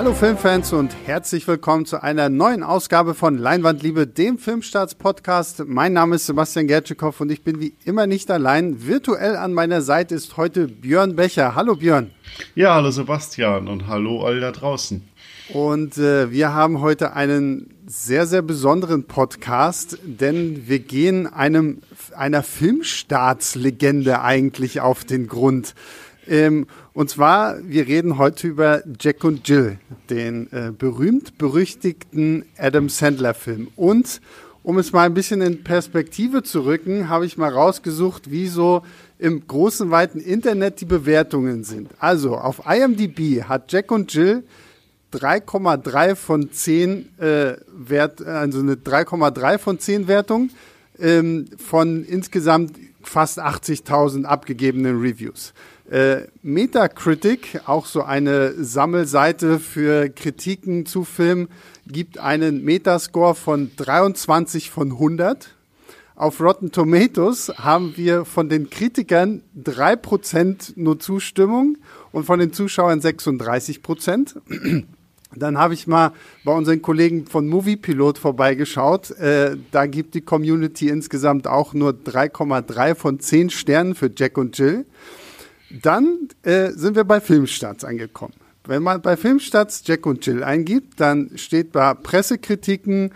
Hallo Filmfans und herzlich willkommen zu einer neuen Ausgabe von Leinwandliebe, dem Filmstarts-Podcast. Mein Name ist Sebastian Gertschikow und ich bin wie immer nicht allein. Virtuell an meiner Seite ist heute Björn Becher. Hallo Björn. Ja, hallo Sebastian und hallo all da draußen. Und äh, wir haben heute einen sehr, sehr besonderen Podcast, denn wir gehen einem, einer Filmstaatslegende eigentlich auf den Grund. Ähm, und zwar, wir reden heute über Jack und Jill, den äh, berühmt-berüchtigten Adam Sandler-Film. Und um es mal ein bisschen in Perspektive zu rücken, habe ich mal rausgesucht, wie so im großen, weiten Internet die Bewertungen sind. Also auf IMDb hat Jack und Jill 3,3 von 10 äh, Wert, also eine 3,3 von 10 Wertung ähm, von insgesamt fast 80.000 abgegebenen Reviews. Äh, Metacritic, auch so eine Sammelseite für Kritiken zu Filmen, gibt einen Metascore von 23 von 100. Auf Rotten Tomatoes haben wir von den Kritikern 3% nur Zustimmung und von den Zuschauern 36%. Dann habe ich mal bei unseren Kollegen von Moviepilot vorbeigeschaut. Äh, da gibt die Community insgesamt auch nur 3,3 von 10 Sternen für Jack und Jill. Dann äh, sind wir bei Filmstarts angekommen. Wenn man bei Filmstarts Jack und Jill eingibt, dann steht bei Pressekritiken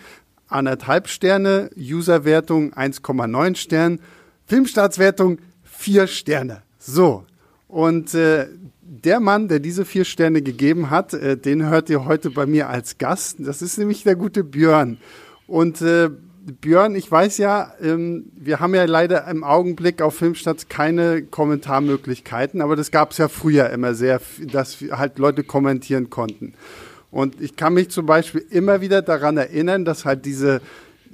anderthalb Sterne, Userwertung 1,9 Stern, Filmstartswertung 4 Sterne. So. Und äh, der Mann, der diese vier Sterne gegeben hat, äh, den hört ihr heute bei mir als Gast. Das ist nämlich der gute Björn. Und äh, Björn, ich weiß ja, ähm, wir haben ja leider im Augenblick auf Filmstadt keine Kommentarmöglichkeiten, aber das gab es ja früher immer sehr, dass halt Leute kommentieren konnten. Und ich kann mich zum Beispiel immer wieder daran erinnern, dass halt diese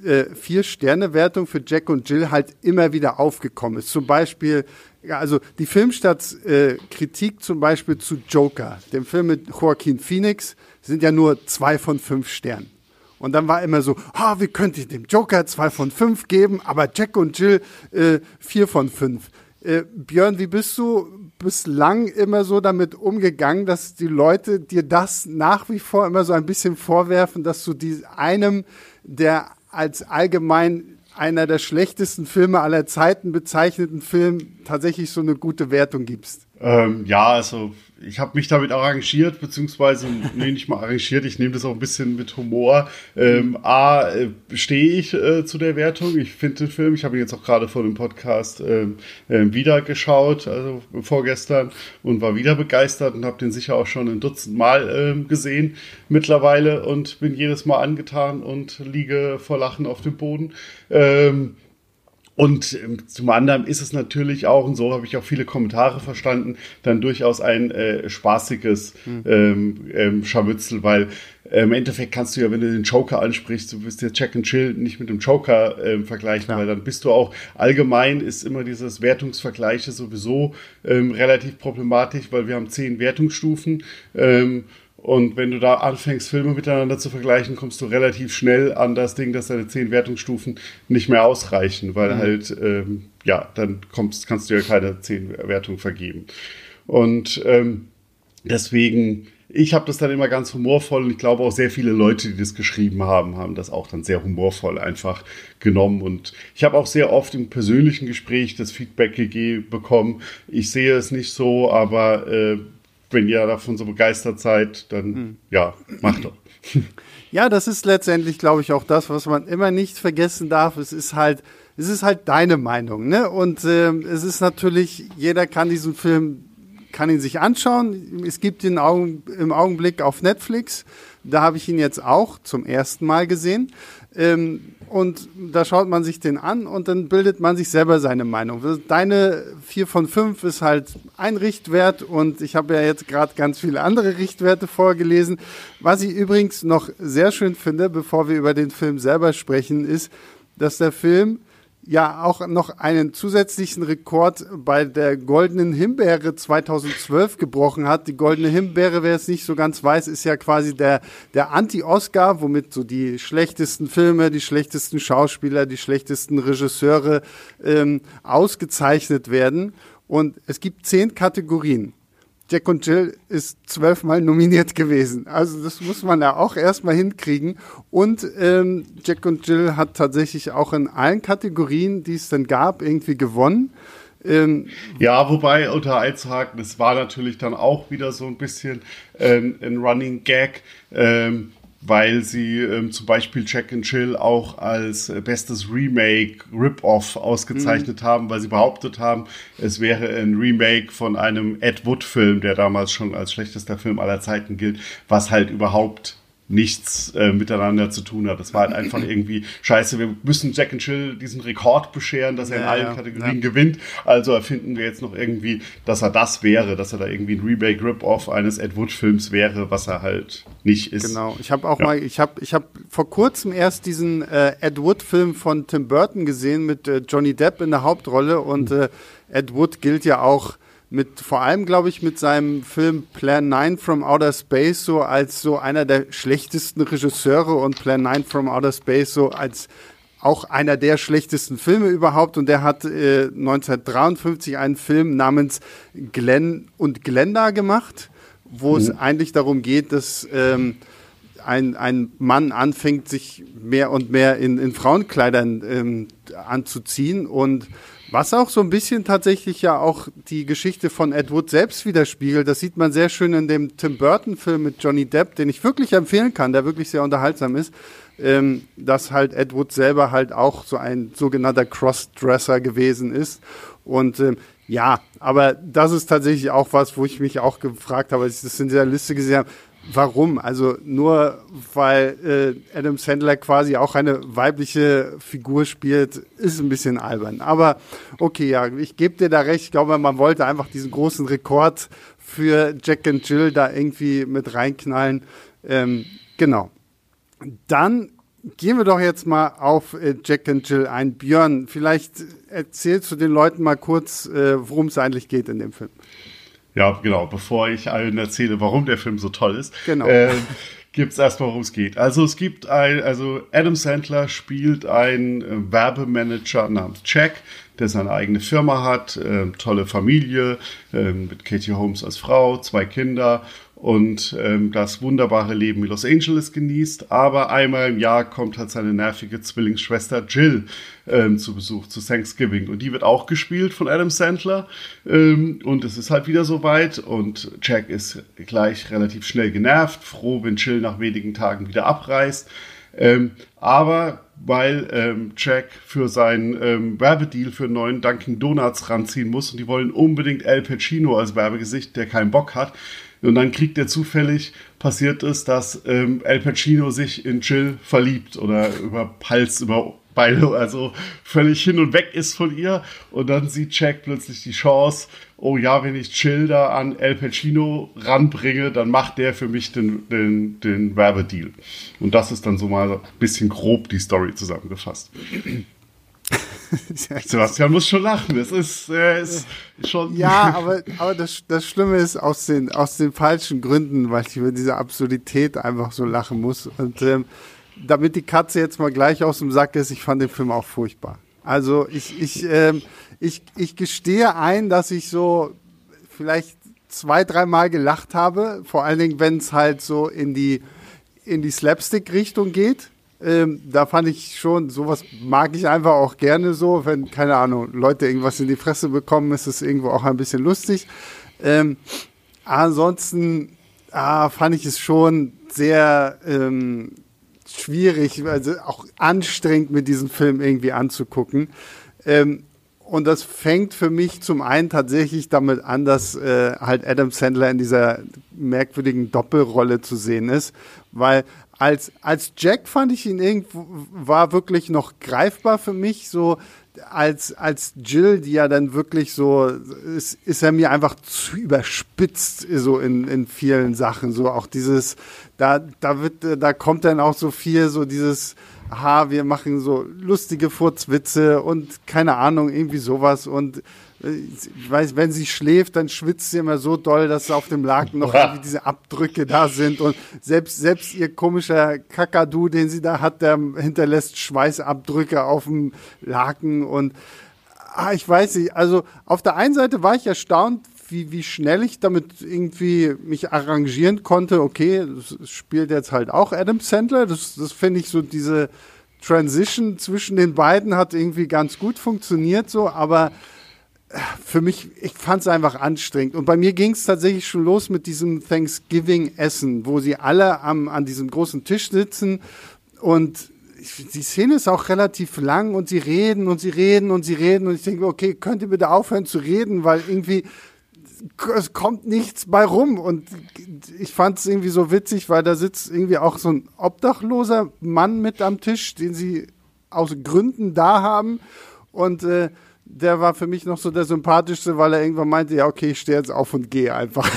äh, Vier-Sterne-Wertung für Jack und Jill halt immer wieder aufgekommen ist. Zum Beispiel, ja, also die Filmstadt-Kritik äh, zum Beispiel zu Joker, dem Film mit Joaquin Phoenix, sind ja nur zwei von fünf Sternen. Und dann war immer so, ah, wie könnte ich dem Joker zwei von fünf geben, aber Jack und Jill äh, vier von fünf. Äh, Björn, wie bist du bislang immer so damit umgegangen, dass die Leute dir das nach wie vor immer so ein bisschen vorwerfen, dass du die, einem der als allgemein einer der schlechtesten Filme aller Zeiten bezeichneten Film tatsächlich so eine gute Wertung gibst? Ähm, ja, also ich habe mich damit arrangiert, beziehungsweise, nee, nicht mal arrangiert, ich nehme das auch ein bisschen mit Humor. Ähm, A, äh, stehe ich äh, zu der Wertung. Ich finde den Film, ich habe ihn jetzt auch gerade vor dem Podcast ähm, äh, wieder geschaut, also vorgestern, und war wieder begeistert und habe den sicher auch schon ein Dutzend Mal ähm, gesehen mittlerweile und bin jedes Mal angetan und liege vor Lachen auf dem Boden. Ähm, und ähm, zum anderen ist es natürlich auch, und so habe ich auch viele Kommentare verstanden, dann durchaus ein äh, spaßiges mhm. ähm, ähm, Scharmützel, weil äh, im Endeffekt kannst du ja, wenn du den Joker ansprichst, du wirst jetzt Check and Chill nicht mit dem Joker äh, vergleichen, Klar. weil dann bist du auch allgemein ist immer dieses Wertungsvergleiche sowieso ähm, relativ problematisch, weil wir haben zehn Wertungsstufen. Ähm, und wenn du da anfängst, Filme miteinander zu vergleichen, kommst du relativ schnell an das Ding, dass deine zehn Wertungsstufen nicht mehr ausreichen, weil mhm. halt, ähm, ja, dann kommst, kannst du ja keine zehn Wertungen vergeben. Und ähm, deswegen, ich habe das dann immer ganz humorvoll und ich glaube auch sehr viele Leute, die das geschrieben haben, haben das auch dann sehr humorvoll einfach genommen. Und ich habe auch sehr oft im persönlichen Gespräch das Feedback bekommen. Ich sehe es nicht so, aber äh, wenn ihr davon so begeistert seid, dann mhm. ja, macht doch. Ja, das ist letztendlich, glaube ich, auch das, was man immer nicht vergessen darf. Es ist halt, es ist halt deine Meinung, ne? Und äh, es ist natürlich, jeder kann diesen Film, kann ihn sich anschauen. Es gibt ihn Augen, im Augenblick auf Netflix. Da habe ich ihn jetzt auch zum ersten Mal gesehen. Ähm, und da schaut man sich den an und dann bildet man sich selber seine Meinung. Deine 4 von 5 ist halt ein Richtwert und ich habe ja jetzt gerade ganz viele andere Richtwerte vorgelesen. Was ich übrigens noch sehr schön finde, bevor wir über den Film selber sprechen, ist, dass der Film ja auch noch einen zusätzlichen Rekord bei der Goldenen Himbeere 2012 gebrochen hat. Die Goldene Himbeere, wer es nicht so ganz weiß, ist ja quasi der, der Anti-Oscar, womit so die schlechtesten Filme, die schlechtesten Schauspieler, die schlechtesten Regisseure ähm, ausgezeichnet werden. Und es gibt zehn Kategorien. Jack und Jill ist zwölfmal nominiert gewesen. Also das muss man ja auch erstmal hinkriegen. Und ähm, Jack und Jill hat tatsächlich auch in allen Kategorien, die es dann gab, irgendwie gewonnen. Ähm, ja, wobei unter einzuhaken, es war natürlich dann auch wieder so ein bisschen ähm, ein Running Gag. Ähm, weil sie ähm, zum Beispiel Check and Chill auch als äh, bestes Remake Rip-Off ausgezeichnet mhm. haben, weil sie behauptet haben, es wäre ein Remake von einem Ed Wood-Film, der damals schon als schlechtester Film aller Zeiten gilt, was halt überhaupt nichts äh, miteinander zu tun hat. Das war halt einfach irgendwie scheiße. Wir müssen Jack and Chill diesen Rekord bescheren, dass er ja, in allen ja, Kategorien ja. gewinnt. Also erfinden wir jetzt noch irgendwie, dass er das wäre, dass er da irgendwie ein Remake Rip-Off eines Ed Wood Films wäre, was er halt nicht ist. Genau. Ich habe auch mal, ich habe, ich habe vor kurzem erst diesen äh, Ed Wood Film von Tim Burton gesehen mit äh, Johnny Depp in der Hauptrolle und mhm. äh, Ed Wood gilt ja auch mit vor allem, glaube ich, mit seinem Film Plan 9 from Outer Space so als so einer der schlechtesten Regisseure und Plan 9 from Outer Space so als auch einer der schlechtesten Filme überhaupt und der hat äh, 1953 einen Film namens Glenn und Glenda gemacht, wo mhm. es eigentlich darum geht, dass ähm, ein, ein Mann anfängt, sich mehr und mehr in, in Frauenkleidern ähm, anzuziehen und was auch so ein bisschen tatsächlich ja auch die Geschichte von Ed Wood selbst widerspiegelt. Das sieht man sehr schön in dem Tim Burton-Film mit Johnny Depp, den ich wirklich empfehlen kann, der wirklich sehr unterhaltsam ist. Ähm, dass halt Ed Wood selber halt auch so ein sogenannter Crossdresser gewesen ist. Und ähm, ja, aber das ist tatsächlich auch was, wo ich mich auch gefragt habe, als ich das in dieser Liste gesehen habe, Warum? Also nur weil äh, Adam Sandler quasi auch eine weibliche Figur spielt, ist ein bisschen albern. Aber okay, ja, ich gebe dir da recht. Ich glaube, man wollte einfach diesen großen Rekord für Jack and Jill da irgendwie mit reinknallen. Ähm, genau. Dann gehen wir doch jetzt mal auf äh, Jack and Jill ein. Björn, vielleicht erzählst du den Leuten mal kurz, äh, worum es eigentlich geht in dem Film. Ja, genau. Bevor ich allen erzähle, warum der Film so toll ist, genau. äh, gibt es erstmal, worum es geht. Also es gibt ein, also Adam Sandler spielt einen äh, Werbemanager namens Jack, der seine eigene Firma hat, äh, tolle Familie, äh, mit Katie Holmes als Frau, zwei Kinder und ähm, das wunderbare Leben in Los Angeles genießt. Aber einmal im Jahr kommt halt seine nervige Zwillingsschwester Jill ähm, zu Besuch zu Thanksgiving. Und die wird auch gespielt von Adam Sandler. Ähm, und es ist halt wieder soweit. Und Jack ist gleich relativ schnell genervt, froh, wenn Jill nach wenigen Tagen wieder abreist. Ähm, aber weil ähm, Jack für seinen ähm, Werbedeal für einen neuen Dunkin' Donuts ranziehen muss und die wollen unbedingt Al Pacino als Werbegesicht, der keinen Bock hat, und dann kriegt er zufällig, passiert es, dass ähm, Al Pacino sich in Jill verliebt oder über Hals, über Beine, also völlig hin und weg ist von ihr. Und dann sieht Jack plötzlich die Chance, oh ja, wenn ich Jill da an Al Pacino ranbringe, dann macht der für mich den, den, den Werbedeal. Und das ist dann so mal ein bisschen grob die Story zusammengefasst. Sebastian muss schon lachen. Das ist, äh, ist schon. Ja, aber, aber das, das Schlimme ist aus den, aus den falschen Gründen, weil ich über diese Absurdität einfach so lachen muss. Und ähm, damit die Katze jetzt mal gleich aus dem Sack ist, ich fand den Film auch furchtbar. Also ich, ich, ähm, ich, ich gestehe ein, dass ich so vielleicht zwei, dreimal gelacht habe. Vor allen Dingen, wenn es halt so in die, in die Slapstick-Richtung geht. Ähm, da fand ich schon, sowas mag ich einfach auch gerne so, wenn, keine Ahnung, Leute irgendwas in die Fresse bekommen, ist es irgendwo auch ein bisschen lustig. Ähm, ansonsten ah, fand ich es schon sehr ähm, schwierig, also auch anstrengend mit diesem Film irgendwie anzugucken. Ähm, und das fängt für mich zum einen tatsächlich damit an, dass äh, halt Adam Sandler in dieser merkwürdigen Doppelrolle zu sehen ist, weil als, als Jack fand ich ihn irgendwo, war wirklich noch greifbar für mich, so als, als Jill, die ja dann wirklich so, ist, ist er mir einfach zu überspitzt, so in, in vielen Sachen, so auch dieses, da, da wird, da kommt dann auch so viel, so dieses, aha, wir machen so lustige Furzwitze und keine Ahnung, irgendwie sowas. Und ich weiß, wenn sie schläft, dann schwitzt sie immer so doll, dass auf dem Laken noch irgendwie diese Abdrücke da sind. Und selbst, selbst ihr komischer Kakadu, den sie da hat, der hinterlässt Schweißabdrücke auf dem Laken. Und ah, ich weiß nicht, also auf der einen Seite war ich erstaunt, wie, wie schnell ich damit irgendwie mich arrangieren konnte. Okay, das spielt jetzt halt auch Adam Sandler. Das, das finde ich so diese Transition zwischen den beiden hat irgendwie ganz gut funktioniert so, aber für mich, ich fand es einfach anstrengend. Und bei mir ging es tatsächlich schon los mit diesem Thanksgiving-Essen, wo sie alle am, an diesem großen Tisch sitzen. Und die Szene ist auch relativ lang und sie reden und sie reden und sie reden. Und ich denke, okay, könnt ihr bitte aufhören zu reden, weil irgendwie es kommt nichts bei rum. Und ich fand es irgendwie so witzig, weil da sitzt irgendwie auch so ein obdachloser Mann mit am Tisch, den sie aus Gründen da haben. Und äh, der war für mich noch so der sympathischste, weil er irgendwann meinte, ja, okay, ich stehe jetzt auf und gehe einfach.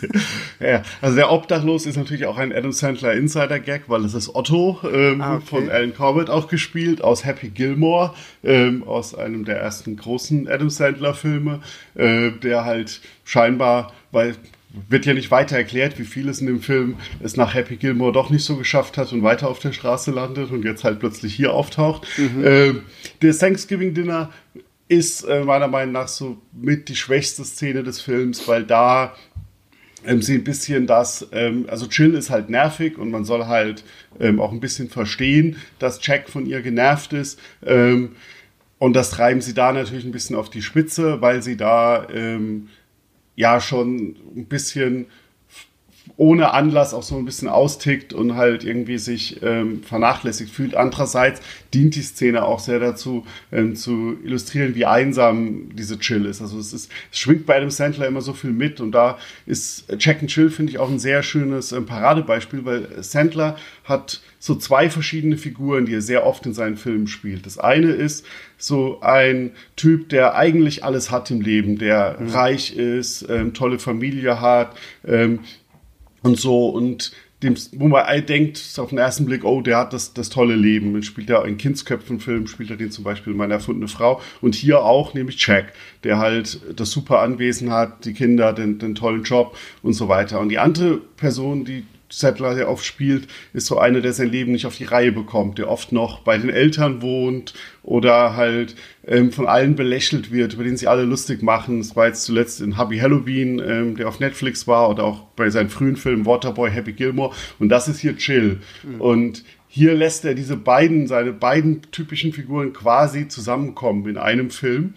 ja, also der Obdachlos ist natürlich auch ein Adam Sandler Insider-Gag, weil es ist Otto ähm, ah, okay. von Alan Corbett auch gespielt, aus Happy Gilmore, ähm, aus einem der ersten großen Adam Sandler-Filme, äh, der halt scheinbar, weil wird ja nicht weiter erklärt, wie viel es in dem Film es nach Happy Gilmore doch nicht so geschafft hat und weiter auf der Straße landet und jetzt halt plötzlich hier auftaucht. Mhm. Äh, das Thanksgiving Dinner ist äh, meiner Meinung nach so mit die schwächste Szene des Films, weil da ähm, sie ein bisschen das, ähm, also Jill ist halt nervig und man soll halt ähm, auch ein bisschen verstehen, dass Jack von ihr genervt ist. Ähm, und das treiben sie da natürlich ein bisschen auf die Spitze, weil sie da ähm, ja schon ein bisschen ohne Anlass auch so ein bisschen austickt und halt irgendwie sich ähm, vernachlässigt fühlt. Andererseits dient die Szene auch sehr dazu, ähm, zu illustrieren, wie einsam diese Chill ist. Also es, ist, es schwingt bei Adam Sandler immer so viel mit und da ist Jack and Chill, finde ich, auch ein sehr schönes ähm, Paradebeispiel, weil Sandler hat so zwei verschiedene Figuren, die er sehr oft in seinen Filmen spielt. Das eine ist so ein Typ, der eigentlich alles hat im Leben, der mhm. reich ist, ähm, tolle Familie hat, ähm, und so und dem, wo man denkt auf den ersten Blick, oh, der hat das, das tolle Leben. Und spielt er in Kindsköpfen-Filmen, spielt er den zum Beispiel meine erfundene Frau. Und hier auch, nämlich Jack, der halt das super Anwesen hat, die Kinder, den, den tollen Job und so weiter. Und die andere Person, die Settler, der oft spielt, ist so einer, der sein Leben nicht auf die Reihe bekommt, der oft noch bei den Eltern wohnt oder halt ähm, von allen belächelt wird, über den sie alle lustig machen. Das war jetzt zuletzt in Hubby Halloween, ähm, der auf Netflix war, oder auch bei seinen frühen Filmen Waterboy, Happy Gilmore. Und das ist hier Chill. Mhm. Und hier lässt er diese beiden, seine beiden typischen Figuren quasi zusammenkommen in einem Film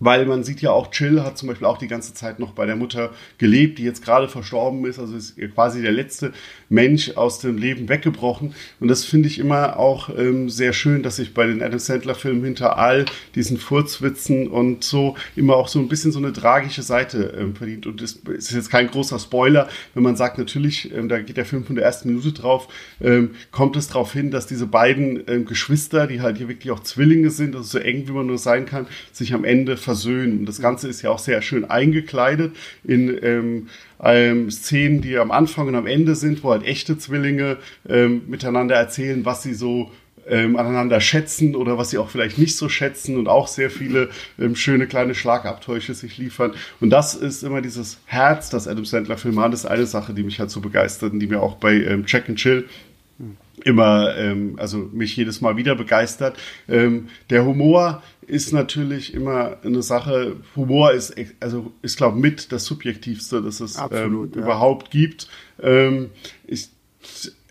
weil man sieht ja auch, Chill hat zum Beispiel auch die ganze Zeit noch bei der Mutter gelebt, die jetzt gerade verstorben ist, also ist quasi der letzte Mensch aus dem Leben weggebrochen. Und das finde ich immer auch ähm, sehr schön, dass sich bei den Adam Sandler-Filmen hinter all diesen Furzwitzen und so immer auch so ein bisschen so eine tragische Seite ähm, verdient. Und es ist jetzt kein großer Spoiler, wenn man sagt, natürlich, ähm, da geht der Film von der ersten Minute drauf, ähm, kommt es darauf hin, dass diese beiden ähm, Geschwister, die halt hier wirklich auch Zwillinge sind, also so eng wie man nur sein kann, sich am Ende versöhnen. Das Ganze ist ja auch sehr schön eingekleidet in ähm, ähm, Szenen, die am Anfang und am Ende sind, wo halt echte Zwillinge ähm, miteinander erzählen, was sie so ähm, aneinander schätzen oder was sie auch vielleicht nicht so schätzen und auch sehr viele ähm, schöne kleine Schlagabtäusche sich liefern. Und das ist immer dieses Herz, das Adam Sandler Film hat. Ist eine Sache, die mich halt so begeistert und die mir auch bei ähm, Check and Chill immer, ähm, also mich jedes Mal wieder begeistert. Ähm, der Humor ist natürlich immer eine Sache. Humor ist, also ist glaube mit das subjektivste, das es Absolut, ähm, ja. überhaupt gibt. Ähm, ich,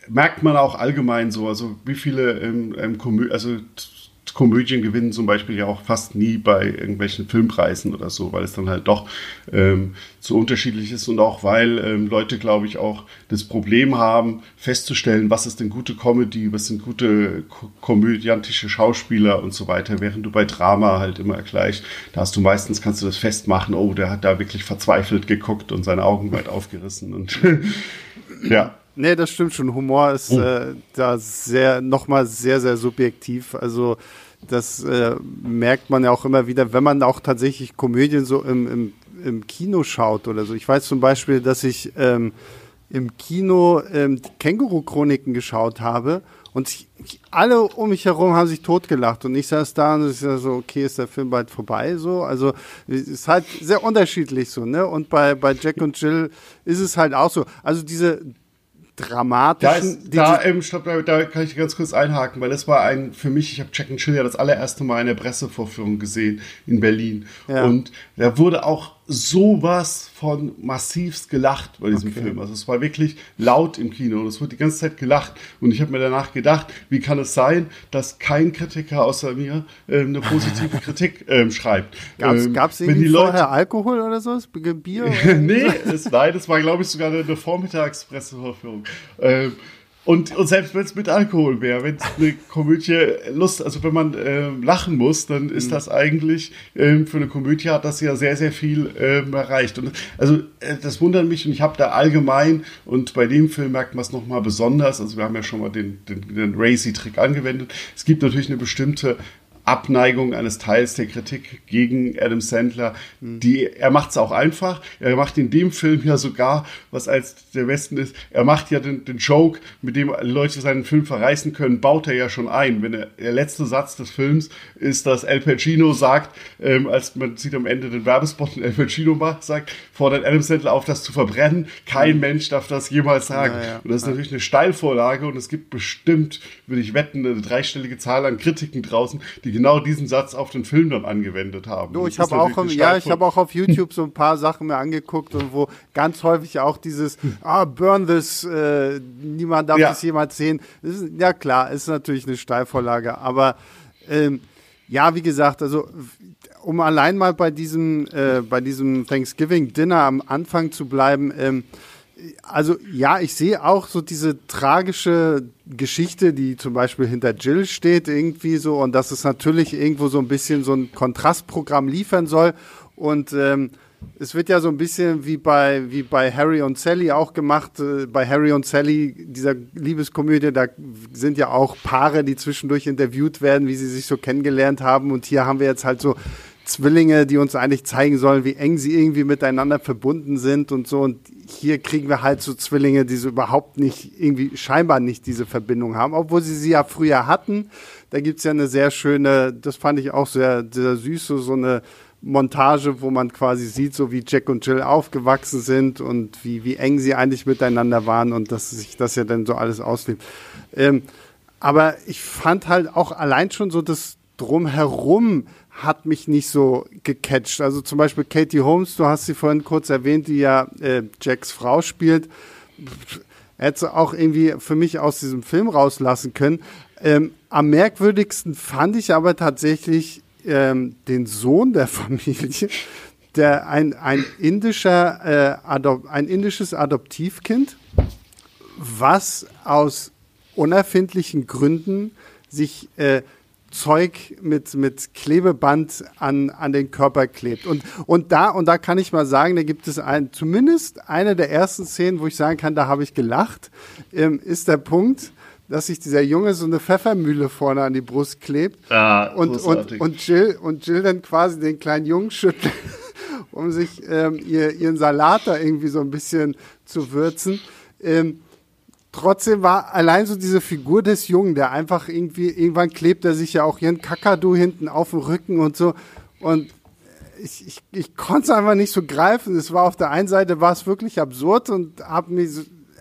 merkt man auch allgemein so, also wie viele ähm, ähm Komö also Komödien gewinnen zum Beispiel ja auch fast nie bei irgendwelchen Filmpreisen oder so, weil es dann halt doch ähm, so unterschiedlich ist und auch weil ähm, Leute, glaube ich, auch das Problem haben, festzustellen, was ist denn gute Comedy, was sind gute ko komödiantische Schauspieler und so weiter, während du bei Drama halt immer gleich, da hast du meistens, kannst du das festmachen, oh, der hat da wirklich verzweifelt geguckt und seine Augen weit aufgerissen und ja. Nee, das stimmt schon. Humor ist oh. äh, da sehr, nochmal sehr, sehr subjektiv. Also das äh, merkt man ja auch immer wieder, wenn man auch tatsächlich Komödien so im, im, im Kino schaut oder so. Ich weiß zum Beispiel, dass ich ähm, im Kino ähm, Känguru-Chroniken geschaut habe und ich, ich, alle um mich herum haben sich totgelacht und ich saß da und ich sag so, okay, ist der Film bald vorbei so. Also es ist halt sehr unterschiedlich so, ne? Und bei, bei Jack und Jill ist es halt auch so. Also diese dramatischen. Da, ist, da, ähm, stopp, da, da, kann ich ganz kurz einhaken, weil das war ein, für mich, ich habe Jack and Chill ja das allererste Mal in der Pressevorführung gesehen in Berlin. Ja. Und da wurde auch sowas von massivst gelacht bei diesem okay. Film. Also es war wirklich laut im Kino und es wurde die ganze Zeit gelacht. Und ich habe mir danach gedacht, wie kann es sein, dass kein Kritiker außer mir äh, eine positive Kritik ähm, schreibt. Gab es ähm, irgendwie vorher Leute... Alkohol oder so? Bier? Oder nee, es, nein, das war glaube ich sogar eine, eine Vormittagspressevorführung. Ähm, und, und selbst wenn es mit Alkohol wäre, wenn es eine Komödie Lust, also wenn man äh, lachen muss, dann ist mhm. das eigentlich äh, für eine Komödie hat das ja sehr, sehr viel äh, erreicht. Und also äh, das wundert mich und ich habe da allgemein und bei dem Film merkt man es nochmal besonders. Also wir haben ja schon mal den, den, den Racy-Trick angewendet. Es gibt natürlich eine bestimmte Abneigung eines Teils der Kritik gegen Adam Sandler. Die, er macht es auch einfach. Er macht in dem Film ja sogar, was als der Westen ist, er macht ja den, den Joke, mit dem Leute seinen Film verreißen können, baut er ja schon ein. Wenn er, der letzte Satz des Films ist, dass El Pacino sagt, ähm, als man sieht am Ende den Werbespot und El Pacino macht, sagt, fordert Adam Sandler auf, das zu verbrennen. Kein mhm. Mensch darf das jemals sagen. Ja, ja. Und das ist natürlich eine Steilvorlage und es gibt bestimmt, würde ich wetten, eine dreistellige Zahl an Kritiken draußen, die genau diesen Satz auf den Film dann angewendet haben. Du, ich habe auch, ja, ich habe auch auf YouTube so ein paar Sachen mir angeguckt und wo ganz häufig auch dieses, ah, burn this, äh, niemand darf ja. das jemals sehen. Ist, ja klar, ist natürlich eine Steilvorlage, aber ähm, ja, wie gesagt, also um allein mal bei diesem, äh, bei diesem Thanksgiving Dinner am Anfang zu bleiben, ähm, also ja, ich sehe auch so diese tragische Geschichte, die zum Beispiel hinter Jill steht, irgendwie so, und dass es natürlich irgendwo so ein bisschen so ein Kontrastprogramm liefern soll. Und ähm, es wird ja so ein bisschen wie bei, wie bei Harry und Sally auch gemacht. Äh, bei Harry und Sally, dieser Liebeskomödie, da sind ja auch Paare, die zwischendurch interviewt werden, wie sie sich so kennengelernt haben. Und hier haben wir jetzt halt so Zwillinge, die uns eigentlich zeigen sollen, wie eng sie irgendwie miteinander verbunden sind und so. Und hier kriegen wir halt so Zwillinge, die so überhaupt nicht, irgendwie scheinbar nicht diese Verbindung haben, obwohl sie sie ja früher hatten. Da gibt's ja eine sehr schöne, das fand ich auch sehr, sehr süß, so, so eine Montage, wo man quasi sieht, so wie Jack und Jill aufgewachsen sind und wie, wie eng sie eigentlich miteinander waren und dass sich das ja dann so alles auslebt. Ähm, aber ich fand halt auch allein schon so das Drumherum hat mich nicht so gecatcht. Also zum Beispiel Katie Holmes, du hast sie vorhin kurz erwähnt, die ja äh, Jacks Frau spielt. Hätte auch irgendwie für mich aus diesem Film rauslassen können. Ähm, am merkwürdigsten fand ich aber tatsächlich ähm, den Sohn der Familie, der ein, ein indischer, äh, ein indisches Adoptivkind, was aus unerfindlichen Gründen sich äh, Zeug mit, mit Klebeband an, an den Körper klebt. Und, und, da, und da kann ich mal sagen, da gibt es ein, zumindest eine der ersten Szenen, wo ich sagen kann, da habe ich gelacht, ähm, ist der Punkt, dass sich dieser Junge so eine Pfeffermühle vorne an die Brust klebt ah, und, und, und, Jill, und Jill dann quasi den kleinen Jungen schüttelt, um sich ähm, ihr, ihren Salat da irgendwie so ein bisschen zu würzen. Ähm, trotzdem war allein so diese Figur des Jungen, der einfach irgendwie, irgendwann klebt er sich ja auch ihren Kakadu hinten auf dem Rücken und so. Und ich, ich, ich konnte es einfach nicht so greifen. Es war auf der einen Seite war es wirklich absurd und hab mich,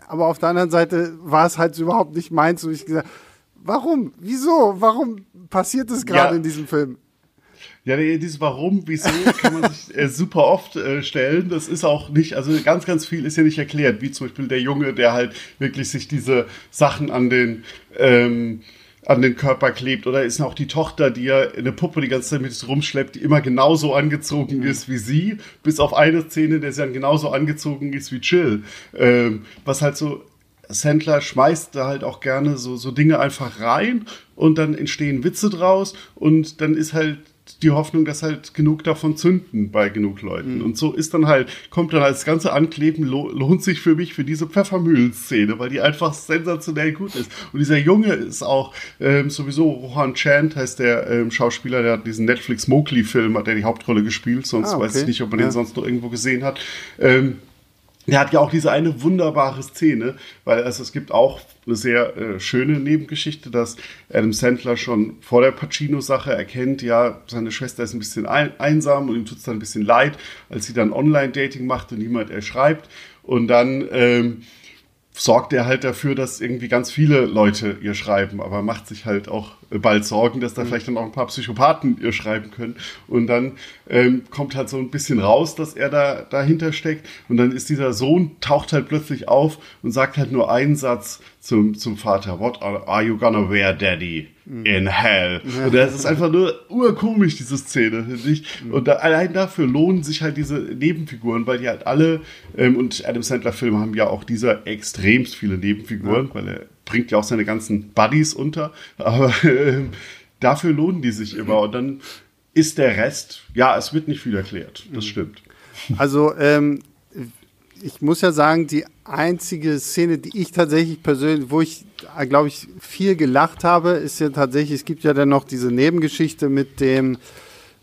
aber auf der anderen Seite war es halt überhaupt nicht meins. Und ich gesagt, warum? Wieso? Warum passiert das gerade ja. in diesem Film? Ja, dieses Warum, wieso kann man sich äh, super oft äh, stellen. Das ist auch nicht, also ganz, ganz viel ist ja nicht erklärt, wie zum Beispiel der Junge, der halt wirklich sich diese Sachen an den ähm, an den Körper klebt. Oder ist auch die Tochter, die ja eine Puppe die ganze Zeit mit sich rumschleppt, die immer genauso angezogen ist wie sie, bis auf eine Szene, der sie dann genauso angezogen ist wie Chill. Ähm, was halt so Sandler schmeißt da halt auch gerne so, so Dinge einfach rein und dann entstehen Witze draus und dann ist halt die Hoffnung, dass halt genug davon zünden bei genug Leuten. Mhm. Und so ist dann halt, kommt dann als ganze Ankleben, lohnt sich für mich für diese Pfeffermühlen-Szene, weil die einfach sensationell gut ist. Und dieser Junge ist auch ähm, sowieso, Rohan Chant heißt der ähm, Schauspieler, der hat diesen Netflix Mowgli-Film, hat der die Hauptrolle gespielt, sonst ah, okay. weiß ich nicht, ob man ja. den sonst noch irgendwo gesehen hat. Ähm, der hat ja auch diese eine wunderbare Szene, weil also es gibt auch eine sehr äh, schöne Nebengeschichte, dass Adam Sandler schon vor der Pacino-Sache erkennt, ja, seine Schwester ist ein bisschen ein einsam und ihm tut es dann ein bisschen leid, als sie dann Online-Dating macht und niemand erschreibt. Und dann ähm, sorgt er halt dafür, dass irgendwie ganz viele Leute ihr schreiben, aber macht sich halt auch bald Sorgen, dass da mhm. vielleicht dann auch ein paar Psychopathen ihr schreiben können. Und dann ähm, kommt halt so ein bisschen raus, dass er da dahinter steckt. Und dann ist dieser Sohn, taucht halt plötzlich auf und sagt halt nur einen Satz zum, zum Vater. What are, you gonna wear, Daddy? In hell. Und das ist einfach nur urkomisch, diese Szene, finde ich. Mhm. Und da, allein dafür lohnen sich halt diese Nebenfiguren, weil die halt alle, ähm, und Adam Sandler-Filme haben ja auch dieser extremst viele Nebenfiguren, ja. weil er bringt ja auch seine ganzen Buddies unter. Aber äh, dafür lohnen die sich immer. Und dann ist der Rest, ja, es wird nicht viel erklärt. Das mhm. stimmt. Also, ähm, ich muss ja sagen, die einzige Szene, die ich tatsächlich persönlich, wo ich, glaube ich, viel gelacht habe, ist ja tatsächlich, es gibt ja dann noch diese Nebengeschichte mit dem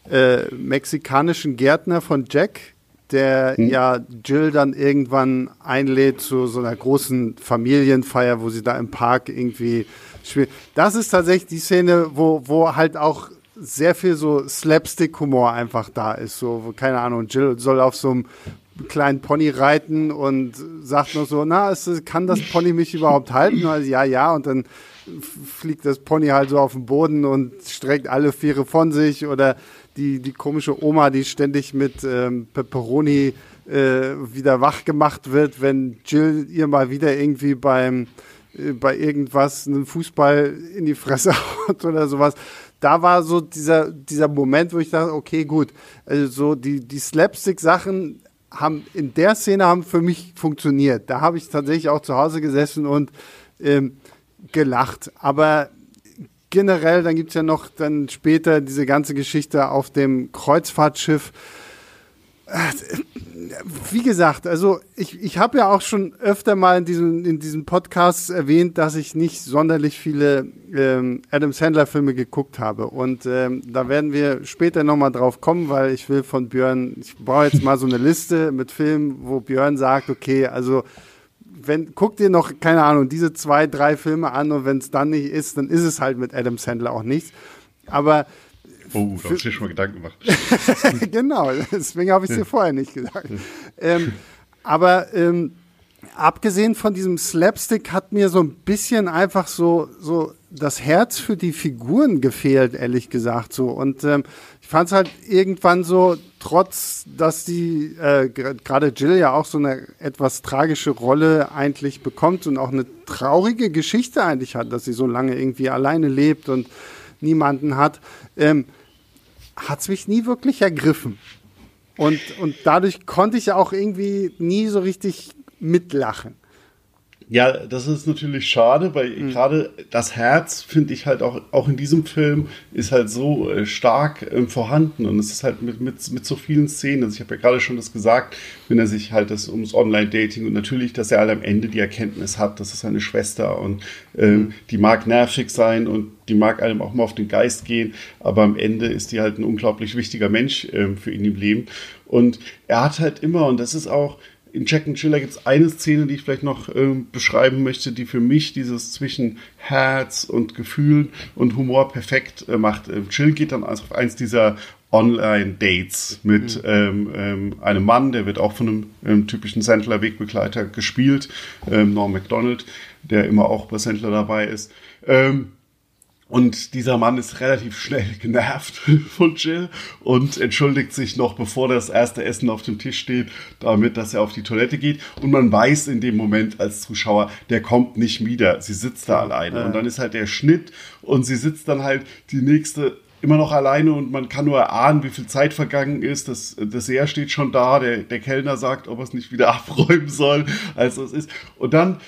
äh, mexikanischen Gärtner von Jack, der hm. ja Jill dann irgendwann einlädt zu so einer großen Familienfeier, wo sie da im Park irgendwie spielt. Das ist tatsächlich die Szene, wo, wo halt auch sehr viel so Slapstick-Humor einfach da ist. So, keine Ahnung, Jill soll auf so einem kleinen Pony reiten und sagt noch so, na, es, kann das Pony mich überhaupt halten? Also, ja, ja, und dann fliegt das Pony halt so auf den Boden und streckt alle Viere von sich oder die, die komische Oma, die ständig mit ähm, Pepperoni äh, wieder wach gemacht wird, wenn Jill ihr mal wieder irgendwie beim äh, bei irgendwas einen Fußball in die Fresse haut oder sowas. Da war so dieser, dieser Moment, wo ich dachte, okay, gut, also so die, die Slapstick-Sachen haben in der Szene haben für mich funktioniert. Da habe ich tatsächlich auch zu Hause gesessen und ähm, gelacht. Aber generell, dann gibt es ja noch dann später diese ganze Geschichte auf dem Kreuzfahrtschiff. Wie gesagt, also ich, ich habe ja auch schon öfter mal in diesem, in diesem Podcast erwähnt, dass ich nicht sonderlich viele ähm, Adam Sandler-Filme geguckt habe. Und ähm, da werden wir später nochmal drauf kommen, weil ich will von Björn, ich brauche jetzt mal so eine Liste mit Filmen, wo Björn sagt, okay, also wenn, guck dir noch, keine Ahnung, diese zwei, drei Filme an und wenn es dann nicht ist, dann ist es halt mit Adam Sandler auch nichts. Aber Oh, da hast du dir schon mal Gedanken gemacht. genau, deswegen habe ich es dir vorher nicht gesagt. ähm, aber ähm, abgesehen von diesem Slapstick hat mir so ein bisschen einfach so, so das Herz für die Figuren gefehlt, ehrlich gesagt. So. Und ähm, ich fand es halt irgendwann so, trotz dass die äh, gerade Jill ja auch so eine etwas tragische Rolle eigentlich bekommt und auch eine traurige Geschichte eigentlich hat, dass sie so lange irgendwie alleine lebt und niemanden hat, ähm, hat es mich nie wirklich ergriffen. Und, und dadurch konnte ich auch irgendwie nie so richtig mitlachen. Ja, das ist natürlich schade, weil mhm. gerade das Herz, finde ich halt auch, auch in diesem Film, ist halt so äh, stark äh, vorhanden und es ist halt mit, mit, mit so vielen Szenen. Also ich habe ja gerade schon das gesagt, wenn er sich halt das ums Online-Dating und natürlich, dass er halt am Ende die Erkenntnis hat, das ist seine Schwester und ähm, mhm. die mag nervig sein und die mag einem auch mal auf den Geist gehen, aber am Ende ist die halt ein unglaublich wichtiger Mensch ähm, für ihn im Leben. Und er hat halt immer, und das ist auch, in Jack and Chiller gibt es eine Szene, die ich vielleicht noch ähm, beschreiben möchte, die für mich dieses zwischen Herz und Gefühlen und Humor perfekt äh, macht. Ähm, Chill geht dann also auf eins dieser Online-Dates mit mhm. ähm, ähm, einem Mann, der wird auch von einem ähm, typischen Sandler-Wegbegleiter gespielt, ähm, Norm MacDonald, der immer auch bei Sandler dabei ist. Ähm, und dieser Mann ist relativ schnell genervt von Jill und entschuldigt sich noch, bevor das erste Essen auf dem Tisch steht, damit, dass er auf die Toilette geht. Und man weiß in dem Moment als Zuschauer, der kommt nicht wieder. Sie sitzt da alleine. Ja. Und dann ist halt der Schnitt und sie sitzt dann halt die nächste immer noch alleine und man kann nur erahnen, wie viel Zeit vergangen ist. Das Dessert steht schon da. Der, der Kellner sagt, ob er es nicht wieder abräumen soll, als es ist. Und dann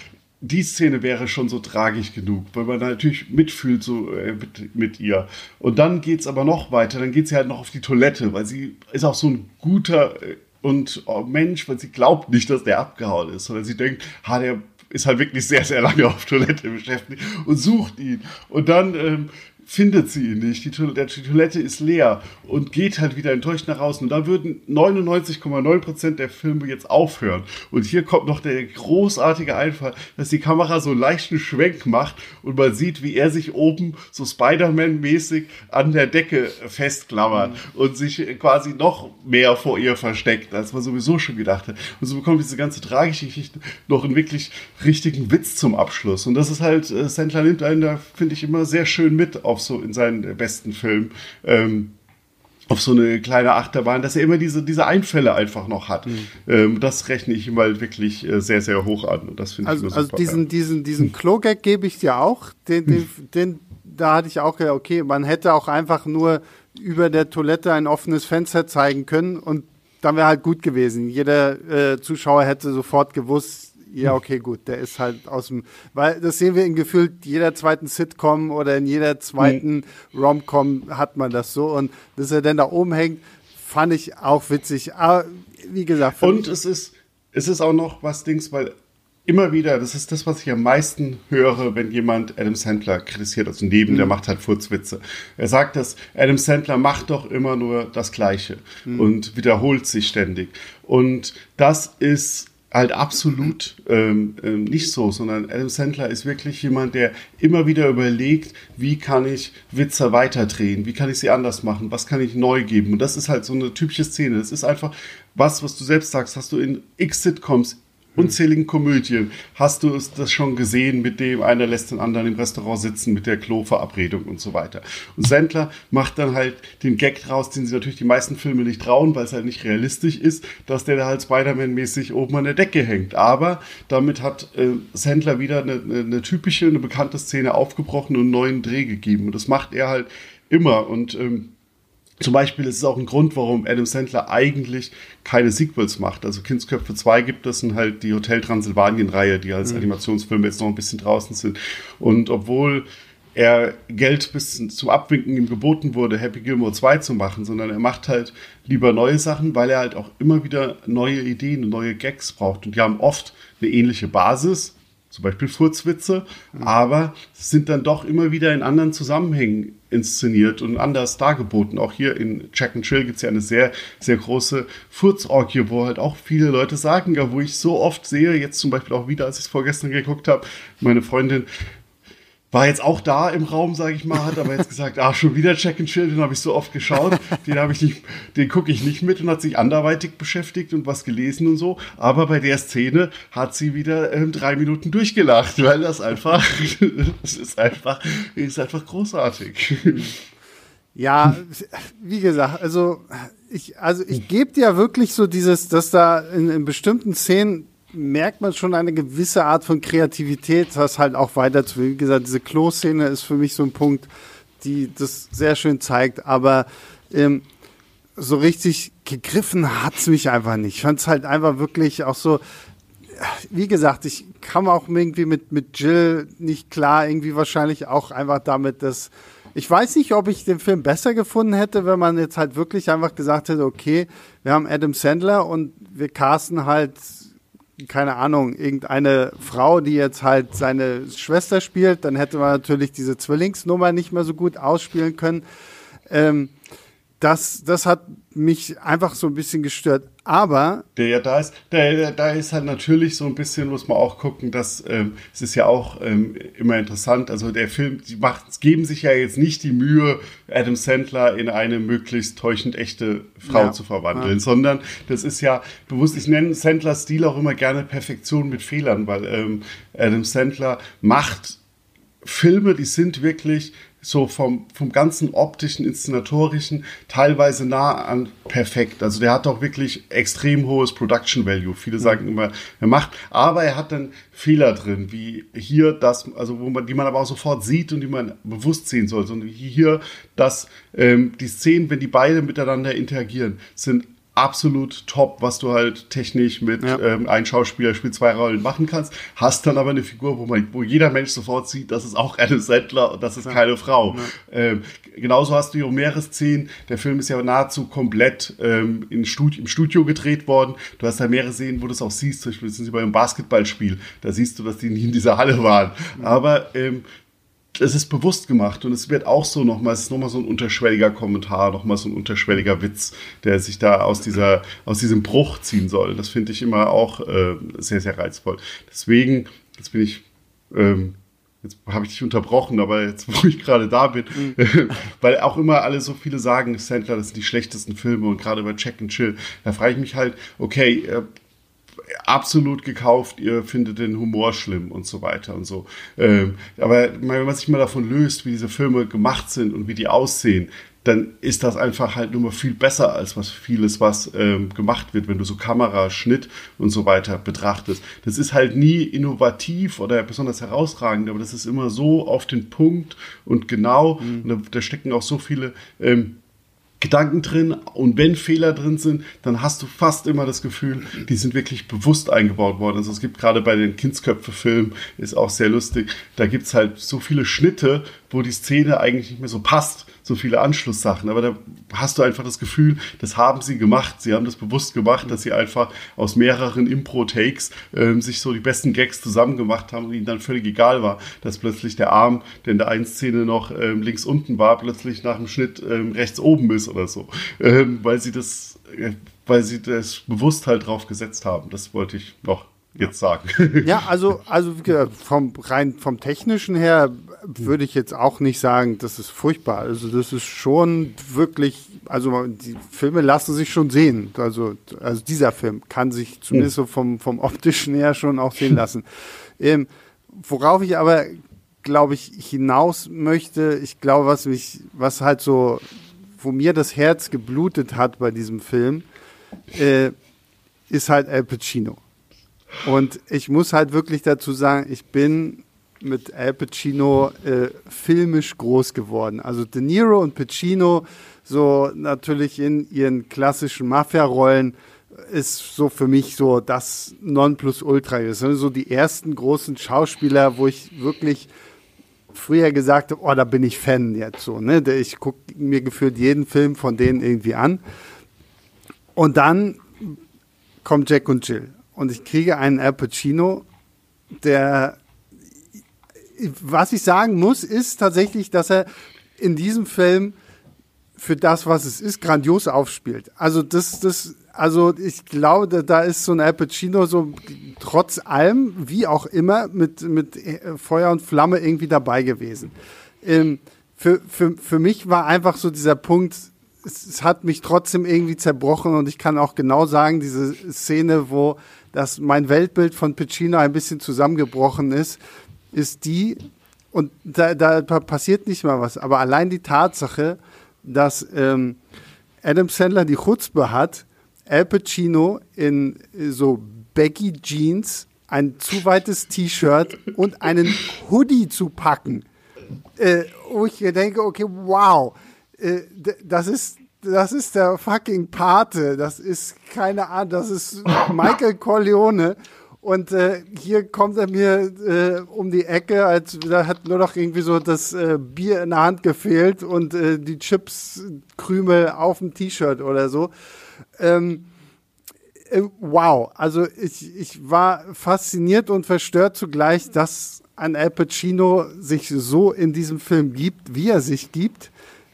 die Szene wäre schon so tragisch genug, weil man natürlich mitfühlt so äh, mit, mit, ihr. Und dann geht es aber noch weiter, dann geht sie halt noch auf die Toilette, weil sie ist auch so ein guter äh, und oh Mensch, weil sie glaubt nicht, dass der abgehauen ist, sondern sie denkt, ha, der ist halt wirklich sehr, sehr lange auf Toilette beschäftigt und sucht ihn. Und dann ähm, findet sie ihn nicht. Die, Toilette, die Toilette ist leer und geht halt wieder enttäuscht nach außen. Und da würden 99,9% der Filme jetzt aufhören. Und hier kommt noch der großartige Einfall, dass die Kamera so einen leichten Schwenk macht und man sieht, wie er sich oben so Spider-Man-mäßig an der Decke festklammert mhm. und sich quasi noch mehr vor ihr versteckt, als man sowieso schon gedacht hat. Und so bekommt diese ganze tragische Geschichte noch einen wirklich richtigen Witz zum Abschluss. Und das ist halt, äh, Sandler nimmt einen da, finde ich, immer sehr schön mit auf so in seinen besten Filmen. Ähm, auf so eine kleine Achterbahn, dass er immer diese, diese Einfälle einfach noch hat. Mhm. Ähm, das rechne ich ihm halt wirklich äh, sehr, sehr hoch an. Und das finde also, ich Also super, diesen, ja. diesen, diesen Klo-Gag gebe ich dir auch. Den, den, hm. den, da hatte ich auch gedacht, okay, man hätte auch einfach nur über der Toilette ein offenes Fenster zeigen können und dann wäre halt gut gewesen. Jeder äh, Zuschauer hätte sofort gewusst, ja, okay, gut, der ist halt aus dem, weil das sehen wir in gefühlt jeder zweiten Sitcom oder in jeder zweiten mhm. Rom-Com hat man das so und dass er dann da oben hängt, fand ich auch witzig. Aber wie gesagt. Und es ist, es ist auch noch was Dings, weil immer wieder, das ist das, was ich am meisten höre, wenn jemand Adam Sandler kritisiert, also neben mhm. der macht halt Furzwitze. Er sagt, dass Adam Sandler macht doch immer nur das Gleiche mhm. und wiederholt sich ständig. Und das ist halt absolut ähm, ähm, nicht so, sondern Adam Sandler ist wirklich jemand, der immer wieder überlegt, wie kann ich Witze weiterdrehen, wie kann ich sie anders machen, was kann ich neu geben. Und das ist halt so eine typische Szene. Das ist einfach was, was du selbst sagst, hast du in X Sitcoms unzähligen Komödien hast du das schon gesehen, mit dem einer lässt den anderen im Restaurant sitzen, mit der Klo-Verabredung und so weiter. Und Sandler macht dann halt den Gag draus, den sie natürlich die meisten Filme nicht trauen, weil es halt nicht realistisch ist, dass der da halt Spider-Man-mäßig oben an der Decke hängt. Aber damit hat äh, Sandler wieder eine, eine, eine typische, eine bekannte Szene aufgebrochen und einen neuen Dreh gegeben. Und das macht er halt immer. Und ähm, zum Beispiel ist es auch ein Grund, warum Adam Sandler eigentlich keine Sequels macht. Also Kindsköpfe 2 gibt es und halt die Hotel Transylvanien-Reihe, die als mhm. Animationsfilme jetzt noch ein bisschen draußen sind. Und obwohl er Geld bis zum Abwinken ihm geboten wurde, Happy Gilmore 2 zu machen, sondern er macht halt lieber neue Sachen, weil er halt auch immer wieder neue Ideen und neue Gags braucht. Und die haben oft eine ähnliche Basis, zum Beispiel Furzwitze, mhm. aber sind dann doch immer wieder in anderen Zusammenhängen inszeniert und anders dargeboten. Auch hier in Jack and Chill gibt es ja eine sehr, sehr große Furzorgie, wo halt auch viele Leute sagen, ja, wo ich so oft sehe, jetzt zum Beispiel auch wieder, als ich es vorgestern geguckt habe, meine Freundin war jetzt auch da im Raum, sage ich mal, hat aber jetzt gesagt, ah, schon wieder Check and Chill, den habe ich so oft geschaut, den habe ich nicht, den gucke ich nicht mit und hat sich anderweitig beschäftigt und was gelesen und so. Aber bei der Szene hat sie wieder ähm, drei Minuten durchgelacht, weil das einfach, das ist einfach, ist einfach großartig. Ja, wie gesagt, also ich, also ich gebe dir wirklich so dieses, dass da in, in bestimmten Szenen merkt man schon eine gewisse Art von Kreativität, das halt auch weiter zu. Wie gesagt, diese Klo-Szene ist für mich so ein Punkt, die das sehr schön zeigt, aber ähm, so richtig gegriffen hat's mich einfach nicht. Ich fand es halt einfach wirklich auch so, wie gesagt, ich kam auch irgendwie mit, mit Jill nicht klar, irgendwie wahrscheinlich auch einfach damit, dass ich weiß nicht, ob ich den Film besser gefunden hätte, wenn man jetzt halt wirklich einfach gesagt hätte, okay, wir haben Adam Sandler und wir casten halt keine Ahnung, irgendeine Frau, die jetzt halt seine Schwester spielt, dann hätte man natürlich diese Zwillingsnummer nicht mehr so gut ausspielen können. Ähm, das, das hat mich einfach so ein bisschen gestört. Aber. Der ja da ist, der, da ist halt natürlich so ein bisschen, muss man auch gucken, dass ähm, es ist ja auch ähm, immer interessant. Also der Film, die macht, geben sich ja jetzt nicht die Mühe, Adam Sandler in eine möglichst täuschend echte Frau ja, zu verwandeln, ja. sondern das ist ja bewusst, ich nenne Sandlers Stil auch immer gerne Perfektion mit Fehlern, weil ähm, Adam Sandler macht Filme, die sind wirklich so vom, vom ganzen optischen, inszenatorischen teilweise nah an perfekt. Also der hat doch wirklich extrem hohes Production Value. Viele sagen mhm. immer, er macht, aber er hat dann Fehler drin, wie hier das, also wo man, die man aber auch sofort sieht und die man bewusst sehen soll. Und hier, dass ähm, die Szenen, wenn die beide miteinander interagieren, sind absolut top, was du halt technisch mit ja. ähm, ein Schauspieler spielt zwei Rollen machen kannst, hast dann aber eine Figur, wo man, wo jeder Mensch sofort sieht, das ist auch eine Settler und das ist ja. keine Frau. Ja. Ähm, genauso hast du hier mehrere Szenen. Der Film ist ja nahezu komplett ähm, in Studi im Studio gedreht worden. Du hast da mehrere Szenen, wo du es auch siehst. Zum Beispiel sind sie bei einem Basketballspiel. Da siehst du, dass die nie in dieser Halle waren. Aber ähm, es ist bewusst gemacht und es wird auch so nochmal, es ist nochmal so ein unterschwelliger Kommentar, nochmal so ein unterschwelliger Witz, der sich da aus dieser, aus diesem Bruch ziehen soll. Das finde ich immer auch äh, sehr, sehr reizvoll. Deswegen, jetzt bin ich, ähm, jetzt habe ich dich unterbrochen, aber jetzt, wo ich gerade da bin, mhm. weil auch immer alle so viele sagen, Sandler, das sind die schlechtesten Filme und gerade bei Check and Chill, da frage ich mich halt, okay, äh, absolut gekauft, ihr findet den Humor schlimm und so weiter und so. Ähm, aber wenn man sich mal davon löst, wie diese Filme gemacht sind und wie die aussehen, dann ist das einfach halt nur mal viel besser als was vieles, was ähm, gemacht wird, wenn du so Kamera, Schnitt und so weiter betrachtest. Das ist halt nie innovativ oder besonders herausragend, aber das ist immer so auf den Punkt und genau. Mhm. Und da, da, stecken auch so viele ähm, Gedanken drin und wenn Fehler drin sind, dann hast du fast immer das Gefühl, die sind wirklich bewusst eingebaut worden. Also es gibt gerade bei den Kindsköpfe-Filmen, ist auch sehr lustig, da gibt es halt so viele Schnitte, wo die Szene eigentlich nicht mehr so passt so viele Anschlusssachen. Aber da hast du einfach das Gefühl, das haben sie gemacht. Sie haben das bewusst gemacht, dass sie einfach aus mehreren Impro-Takes ähm, sich so die besten Gags zusammen gemacht haben und ihnen dann völlig egal war, dass plötzlich der Arm, der in der einen Szene noch ähm, links unten war, plötzlich nach dem Schnitt ähm, rechts oben ist oder so. Ähm, weil sie das, äh, weil sie das bewusst halt drauf gesetzt haben. Das wollte ich noch jetzt sagen. Ja, also, also vom rein vom technischen her würde ich jetzt auch nicht sagen, das ist furchtbar. Also das ist schon wirklich, also die Filme lassen sich schon sehen. Also, also dieser Film kann sich zumindest so vom, vom optischen her schon auch sehen lassen. Ähm, worauf ich aber, glaube ich, hinaus möchte, ich glaube, was mich, was halt so, wo mir das Herz geblutet hat bei diesem Film, äh, ist halt Al Pacino. Und ich muss halt wirklich dazu sagen, ich bin mit Al Pacino äh, filmisch groß geworden. Also De Niro und Pacino, so natürlich in ihren klassischen Mafia-Rollen, ist so für mich so das Nonplusultra. Das sind so die ersten großen Schauspieler, wo ich wirklich früher gesagt habe, oh, da bin ich Fan jetzt so. Ne? Ich gucke mir gefühlt jeden Film von denen irgendwie an. Und dann kommt Jack und Jill und ich kriege einen Al Pacino, der, was ich sagen muss, ist tatsächlich, dass er in diesem Film für das, was es ist, grandios aufspielt. Also das, das, also ich glaube, da ist so ein Al Pacino so trotz allem, wie auch immer, mit, mit Feuer und Flamme irgendwie dabei gewesen. Ähm, für, für, für mich war einfach so dieser Punkt, es, es hat mich trotzdem irgendwie zerbrochen und ich kann auch genau sagen, diese Szene, wo dass mein Weltbild von Pacino ein bisschen zusammengebrochen ist, ist die, und da, da passiert nicht mal was, aber allein die Tatsache, dass ähm, Adam Sandler die Chutzpe hat, Al Pacino in so Baggy Jeans, ein zu weites T-Shirt und einen Hoodie zu packen. Äh, wo ich denke, okay, wow, äh, das ist das ist der fucking Pate. Das ist keine Ahnung, das ist Michael Corleone. Und äh, hier kommt er mir äh, um die Ecke, als da hat nur noch irgendwie so das äh, Bier in der Hand gefehlt und äh, die Chips-Krümel auf dem T-Shirt oder so. Ähm, äh, wow, also ich, ich war fasziniert und verstört zugleich, dass ein Al Pacino sich so in diesem Film gibt, wie er sich gibt.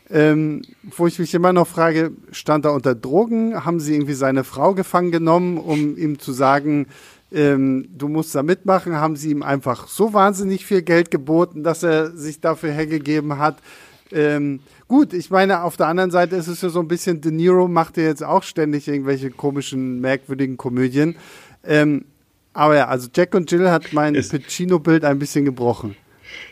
Ähm, wo ich mich immer noch frage, stand er unter Drogen? Haben sie irgendwie seine Frau gefangen genommen, um ihm zu sagen, ähm, du musst da mitmachen? Haben sie ihm einfach so wahnsinnig viel Geld geboten, dass er sich dafür hergegeben hat? Ähm, gut, ich meine, auf der anderen Seite ist es ja so ein bisschen, De Niro macht ja jetzt auch ständig irgendwelche komischen, merkwürdigen Komödien. Ähm, aber ja, also Jack und Jill hat mein Pacino-Bild ein bisschen gebrochen.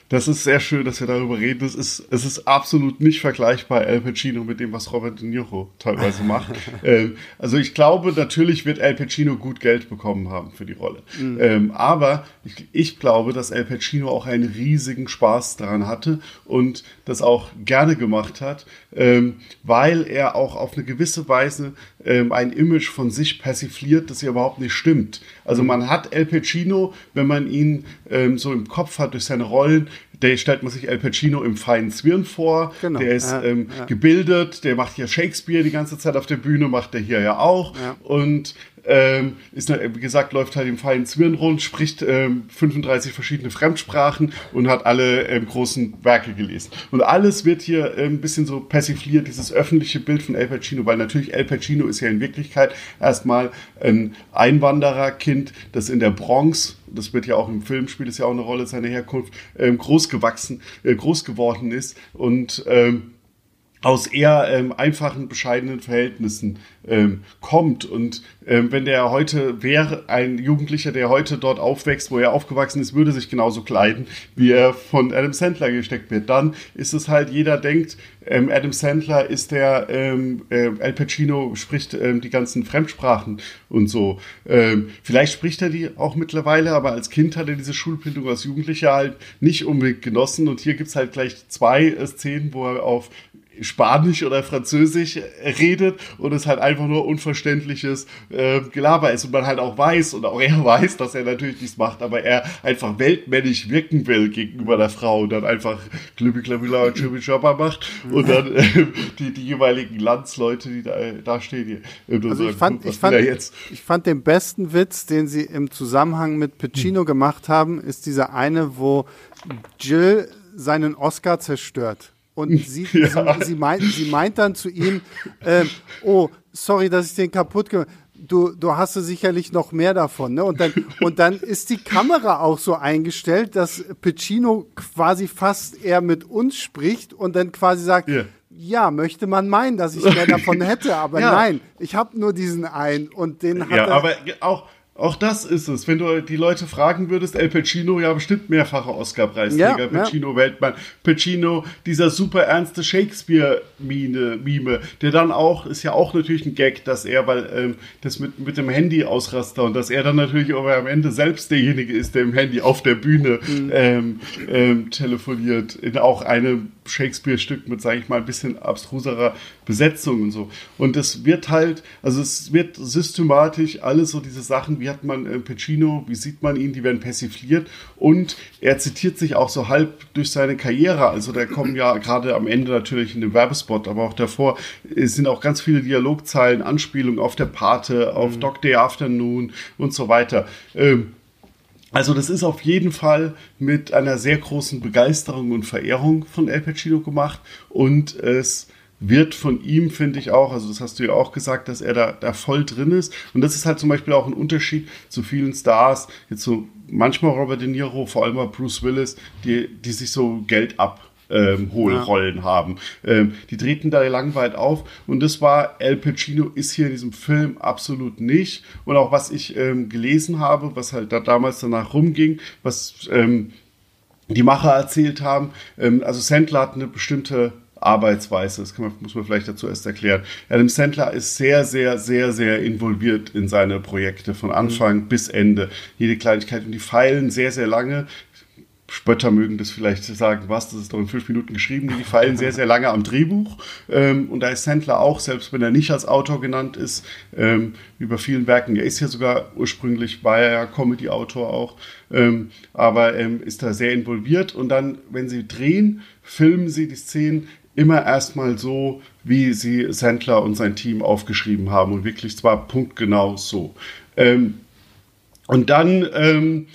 Das ist sehr schön, dass wir darüber reden. Es ist, es ist absolut nicht vergleichbar, Al Pacino, mit dem, was Robert De Niro teilweise macht. ähm, also ich glaube, natürlich wird Al Pacino gut Geld bekommen haben für die Rolle. Mhm. Ähm, aber ich, ich, glaube, dass Al Pacino auch einen riesigen Spaß daran hatte und das auch gerne gemacht hat, ähm, weil er auch auf eine gewisse Weise ähm, ein Image von sich persifliert, das ja überhaupt nicht stimmt. Also mhm. man hat El Pacino, wenn man ihn ähm, so im Kopf hat durch seine Rollen, der stellt man sich Al Pacino im feinen Zwirn vor. Genau. Der ist ähm, ja. gebildet, der macht ja Shakespeare die ganze Zeit auf der Bühne, macht er hier ja auch. Ja. Und ähm, ist, wie gesagt, läuft halt im feinen Zwirn rund, spricht ähm, 35 verschiedene Fremdsprachen und hat alle ähm, großen Werke gelesen. Und alles wird hier ähm, ein bisschen so persifliert, dieses öffentliche Bild von Al Pacino, weil natürlich Al Pacino ist ja in Wirklichkeit erstmal ein Einwandererkind, das in der Bronx das wird ja auch im Film, spielt es ja auch eine Rolle, seine Herkunft, ähm, groß gewachsen, äh, groß geworden ist und ähm, aus eher ähm, einfachen, bescheidenen Verhältnissen ähm, kommt. Und ähm, wenn der heute wäre, ein Jugendlicher, der heute dort aufwächst, wo er aufgewachsen ist, würde sich genauso kleiden, wie er von Adam Sandler gesteckt wird. Dann ist es halt, jeder denkt, ähm, Adam Sandler ist der, ähm, äh, Al Pacino spricht ähm, die ganzen Fremdsprachen und so. Ähm, vielleicht spricht er die auch mittlerweile, aber als Kind hat er diese Schulbildung als Jugendlicher halt nicht unbedingt genossen. Und hier gibt's halt gleich zwei äh, Szenen, wo er auf Spanisch oder Französisch redet und es halt einfach nur unverständliches äh, Gelaber ist und man halt auch weiß und auch er weiß, dass er natürlich nichts macht, aber er einfach weltmännisch wirken will gegenüber der Frau und dann einfach Klübi Klabila und Chibi macht und dann äh, die, die jeweiligen Landsleute, die da, da stehen, die, äh, also ich, fand, ich, fand, ich fand den besten Witz, den sie im Zusammenhang mit Pacino hm. gemacht haben, ist dieser eine, wo Jill seinen Oscar zerstört. Und sie, ja. sie, sie, meint, sie meint dann zu ihm, äh, oh, sorry, dass ich den kaputt gemacht Du, du hast du sicherlich noch mehr davon, ne? Und dann, und dann ist die Kamera auch so eingestellt, dass Pacino quasi fast eher mit uns spricht und dann quasi sagt, yeah. ja, möchte man meinen, dass ich mehr davon hätte, aber ja. nein, ich habe nur diesen einen und den hat ja, er. aber auch auch das ist es. Wenn du die Leute fragen würdest, El Pacino, ja bestimmt mehrfacher Oscar-Preisträger, ja, Pacino ja. Weltmann, Pacino, dieser super ernste Shakespeare-Mime, der dann auch, ist ja auch natürlich ein Gag, dass er, weil ähm, das mit, mit dem Handy ausraster und dass er dann natürlich aber am Ende selbst derjenige ist, der im Handy auf der Bühne mhm. ähm, ähm, telefoniert, in auch einem Shakespeare-Stück mit, sage ich mal, ein bisschen abstruserer Besetzung und so. Und es wird halt, also es wird systematisch alles so diese Sachen, wie hat man äh, Pacino, wie sieht man ihn, die werden persifliert und er zitiert sich auch so halb durch seine Karriere. Also da kommen ja gerade am Ende natürlich in dem Werbespot, aber auch davor es sind auch ganz viele Dialogzeilen, Anspielungen auf der Pate, auf mhm. Dog Day Afternoon und so weiter. Ähm, also das ist auf jeden Fall mit einer sehr großen Begeisterung und Verehrung von El Pacino gemacht und es wird von ihm, finde ich auch, also das hast du ja auch gesagt, dass er da, da voll drin ist. Und das ist halt zum Beispiel auch ein Unterschied zu vielen Stars, jetzt so manchmal Robert De Niro, vor allem bei Bruce Willis, die, die sich so Geld ab ähm, Hohlrollen ja. haben. Ähm, die treten da langweilig auf und das war El Pacino ist hier in diesem Film absolut nicht. Und auch was ich ähm, gelesen habe, was halt da damals danach rumging, was ähm, die Macher erzählt haben, ähm, also Sandler hat eine bestimmte Arbeitsweise, das man, muss man vielleicht dazu erst erklären. Adam Sandler ist sehr, sehr, sehr, sehr involviert in seine Projekte von Anfang mhm. bis Ende. Jede Kleinigkeit und die feilen sehr, sehr lange. Spötter mögen das vielleicht sagen, was, das ist doch in fünf Minuten geschrieben, die fallen sehr, sehr lange am Drehbuch. Ähm, und da ist Sandler auch, selbst wenn er nicht als Autor genannt ist, ähm, bei vielen Werken, er ist ja sogar ursprünglich, war er ja Comedy-Autor auch, ähm, aber ähm, ist da sehr involviert. Und dann, wenn sie drehen, filmen sie die Szenen immer erstmal so, wie sie Sandler und sein Team aufgeschrieben haben und wirklich zwar punktgenau so. Ähm, und dann ähm,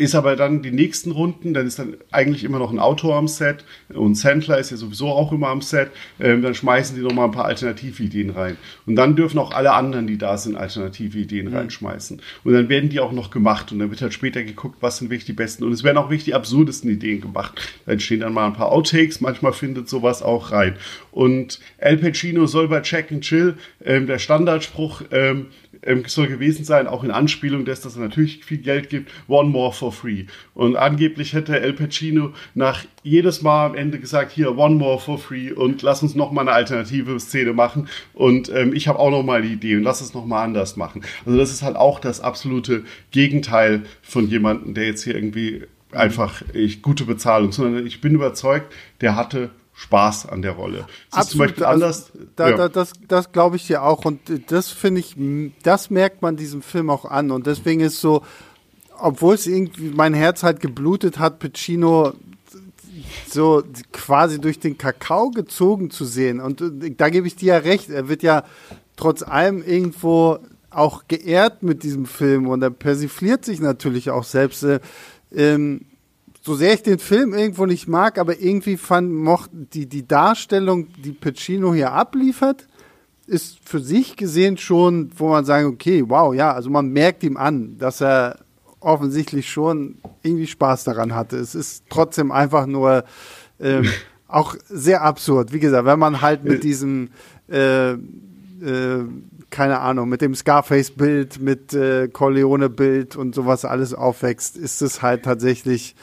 ist aber dann die nächsten Runden, dann ist dann eigentlich immer noch ein Autor am Set und Sandler ist ja sowieso auch immer am Set, ähm, dann schmeißen die nochmal ein paar Alternativideen rein. Und dann dürfen auch alle anderen, die da sind, Alternativideen mhm. reinschmeißen. Und dann werden die auch noch gemacht und dann wird halt später geguckt, was sind wirklich die besten. Und es werden auch wirklich die absurdesten Ideen gemacht. Da entstehen dann mal ein paar Outtakes, manchmal findet sowas auch rein. Und Al Pacino soll bei Check and Chill, ähm, der Standardspruch, ähm, ähm, soll gewesen sein, auch in Anspielung dass er natürlich viel Geld gibt, One More for Free. Und angeblich hätte El Pacino nach jedes Mal am Ende gesagt, hier, One More for Free und lass uns noch mal eine alternative Szene machen und ähm, ich habe auch noch mal die Idee und lass es noch mal anders machen. Also das ist halt auch das absolute Gegenteil von jemandem, der jetzt hier irgendwie einfach ich, gute Bezahlung, sondern ich bin überzeugt, der hatte Spaß an der Rolle. Das ist zum Beispiel also, anders. Da, ja. da, das das glaube ich dir auch. Und das finde ich, das merkt man diesem Film auch an. Und deswegen ist so, obwohl es irgendwie mein Herz halt geblutet hat, Pacino so quasi durch den Kakao gezogen zu sehen. Und äh, da gebe ich dir ja recht. Er wird ja trotz allem irgendwo auch geehrt mit diesem Film und er persifliert sich natürlich auch selbst. Äh, ähm, so sehr ich den Film irgendwo nicht mag, aber irgendwie fand mocht die die Darstellung, die Pacino hier abliefert, ist für sich gesehen schon, wo man sagen, okay, wow, ja, also man merkt ihm an, dass er offensichtlich schon irgendwie Spaß daran hatte. Es ist trotzdem einfach nur ähm, auch sehr absurd. Wie gesagt, wenn man halt mit diesem äh, äh, keine Ahnung, mit dem Scarface-Bild, mit äh, Corleone-Bild und sowas alles aufwächst, ist es halt tatsächlich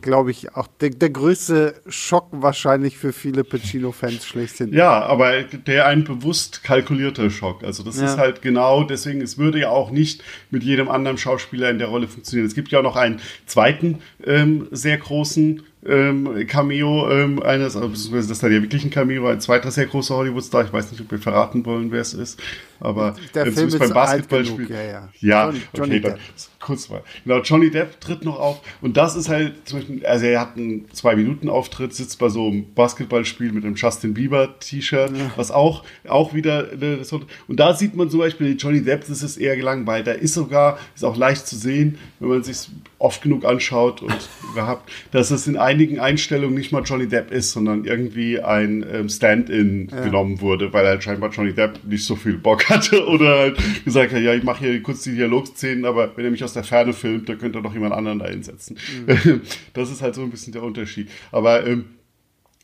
glaube ich, auch der, der größte Schock wahrscheinlich für viele Pacino-Fans schlechthin. Ja, aber der ein bewusst kalkulierter Schock. Also das ja. ist halt genau, deswegen, es würde ja auch nicht mit jedem anderen Schauspieler in der Rolle funktionieren. Es gibt ja auch noch einen zweiten ähm, sehr großen ähm, Cameo ähm, eines, also beziehungsweise das ist dann ja wirklich ein Cameo, ein zweiter sehr großer Hollywood-Star. Ich weiß nicht, ob wir verraten wollen, wer es ist, aber der Film ist beim Basketballspiel. Ja, ja. ja Johnny, Johnny okay, dann, kurz mal. Genau, Johnny Depp tritt noch auf und das ist halt zum Beispiel, also er hat einen zwei Minuten Auftritt, sitzt bei so einem Basketballspiel mit einem Justin Bieber T-Shirt, ja. was auch auch wieder und da sieht man zum Beispiel Johnny Depp, das ist eher gelangweilt. Da ist sogar ist auch leicht zu sehen, wenn man sich oft genug anschaut und gehabt, dass es in einigen Einstellungen nicht mal Johnny Depp ist, sondern irgendwie ein ähm, Stand-in ja. genommen wurde, weil halt scheinbar Johnny Depp nicht so viel Bock hatte oder halt gesagt hat, ja, ich mache hier kurz die Dialogszenen, aber wenn er mich aus der Ferne filmt, dann könnte er doch jemand anderen da hinsetzen. Mhm. Das ist halt so ein bisschen der Unterschied. Aber ähm,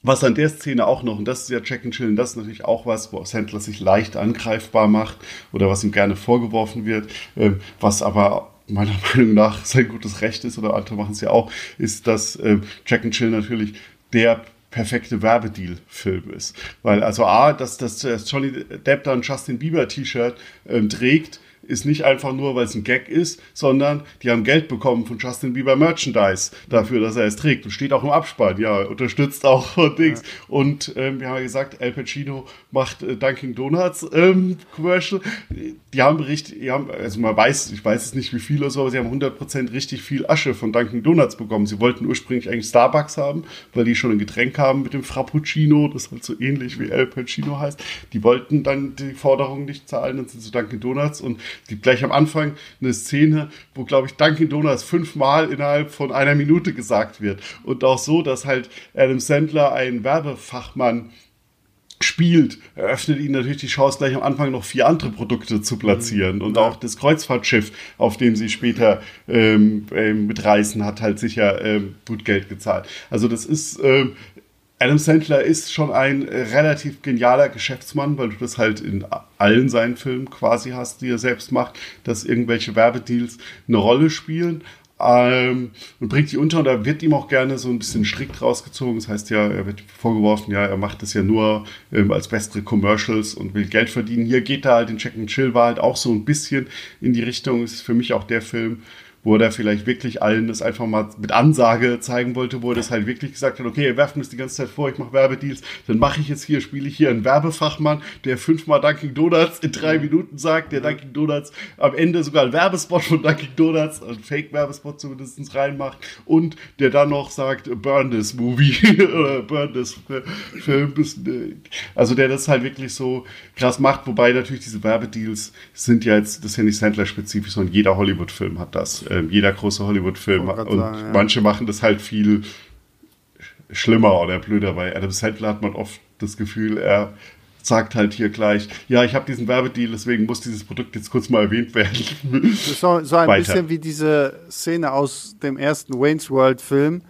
was an der Szene auch noch, und das ist ja Check and Chillen, das ist natürlich auch was, wo Sandler sich leicht angreifbar macht oder was ihm gerne vorgeworfen wird, ähm, was aber meiner Meinung nach sein gutes Recht ist, oder andere machen es ja auch, ist, dass äh, Jack and Chill natürlich der perfekte Werbedeal-Film ist. Weil also A, dass, dass Johnny Depp da ein Justin Bieber-T-Shirt ähm, trägt, ist nicht einfach nur, weil es ein Gag ist, sondern die haben Geld bekommen von Justin Bieber Merchandise dafür, dass er es trägt. Und steht auch im Abspann, ja, unterstützt auch Dings. Ja. Und ähm, wir haben ja gesagt, Al Pacino macht äh, Dunkin' Donuts ähm, Commercial. Die haben richtig, die haben, also man weiß, ich weiß es nicht wie viel oder so, aber sie haben 100% richtig viel Asche von Dunkin' Donuts bekommen. Sie wollten ursprünglich eigentlich Starbucks haben, weil die schon ein Getränk haben mit dem Frappuccino, das halt so ähnlich wie Al Pacino heißt. Die wollten dann die Forderungen nicht zahlen, dann sind sie Dunkin' Donuts und es gibt gleich am Anfang eine Szene, wo, glaube ich, Dunkin' Donuts fünfmal innerhalb von einer Minute gesagt wird. Und auch so, dass halt Adam Sandler ein Werbefachmann spielt, eröffnet ihnen natürlich die Chance, gleich am Anfang noch vier andere Produkte zu platzieren. Mhm. Und auch das Kreuzfahrtschiff, auf dem sie später ähm, ähm, mitreisen, hat halt sicher ähm, gut Geld gezahlt. Also das ist ähm, Adam Sandler ist schon ein relativ genialer Geschäftsmann, weil du das halt in allen seinen Filmen quasi hast, die er selbst macht, dass irgendwelche Werbedeals eine Rolle spielen. Ähm, und bringt die unter und da wird ihm auch gerne so ein bisschen strikt rausgezogen. Das heißt ja, er wird vorgeworfen, ja, er macht das ja nur ähm, als bessere Commercials und will Geld verdienen. Hier geht er halt, in Check and Chill war halt auch so ein bisschen in die Richtung. Das ist für mich auch der Film, wo er vielleicht wirklich allen das einfach mal mit Ansage zeigen wollte, wo er das halt wirklich gesagt hat, okay, ihr werft mir das die ganze Zeit vor, ich mache Werbedeals, dann mache ich jetzt hier, spiele ich hier einen Werbefachmann, der fünfmal Dunkin' Donuts in drei Minuten sagt, der Dunkin' Donuts am Ende sogar einen Werbespot von Dunkin' Donuts, einen Fake-Werbespot zumindest reinmacht und der dann noch sagt, burn this movie oder burn this Film. Also der das halt wirklich so krass macht, wobei natürlich diese Werbedeals sind ja jetzt, das ist ja nicht Sandler-spezifisch, sondern jeder Hollywood-Film hat das äh, jeder große Hollywood-Film. Und sagen, ja. manche machen das halt viel schlimmer oder blöder. Bei Adam Sandler hat man oft das Gefühl, er sagt halt hier gleich, ja, ich habe diesen Werbedeal, deswegen muss dieses Produkt jetzt kurz mal erwähnt werden. Das ist so, so ein Weiter. bisschen wie diese Szene aus dem ersten Wayne's World Film,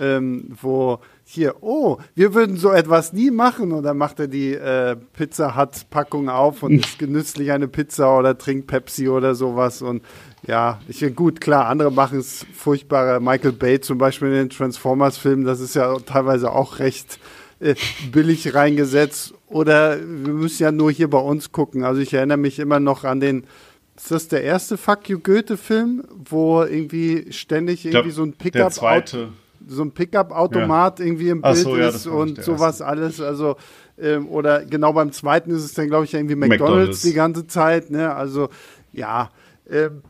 ähm, wo hier, oh, wir würden so etwas nie machen. Und dann macht er die äh, Pizza Hut Packung auf und isst genüsslich eine Pizza oder trinkt Pepsi oder sowas. Und ja, ich gut, klar, andere machen es furchtbarer. Michael Bay zum Beispiel in den Transformers-Filmen, das ist ja teilweise auch recht äh, billig reingesetzt. Oder wir müssen ja nur hier bei uns gucken. Also ich erinnere mich immer noch an den ist das der erste Fuck You Goethe-Film, wo irgendwie ständig irgendwie glaub, so ein Pickup. Der zweite so ein Pickup-Automat ja. irgendwie im Bild so, ja, ist und sowas alles. Also, ähm, oder genau beim zweiten ist es dann, glaube ich, irgendwie McDonalds, McDonald's, die ganze Zeit. Ne? Also, ja. Ähm,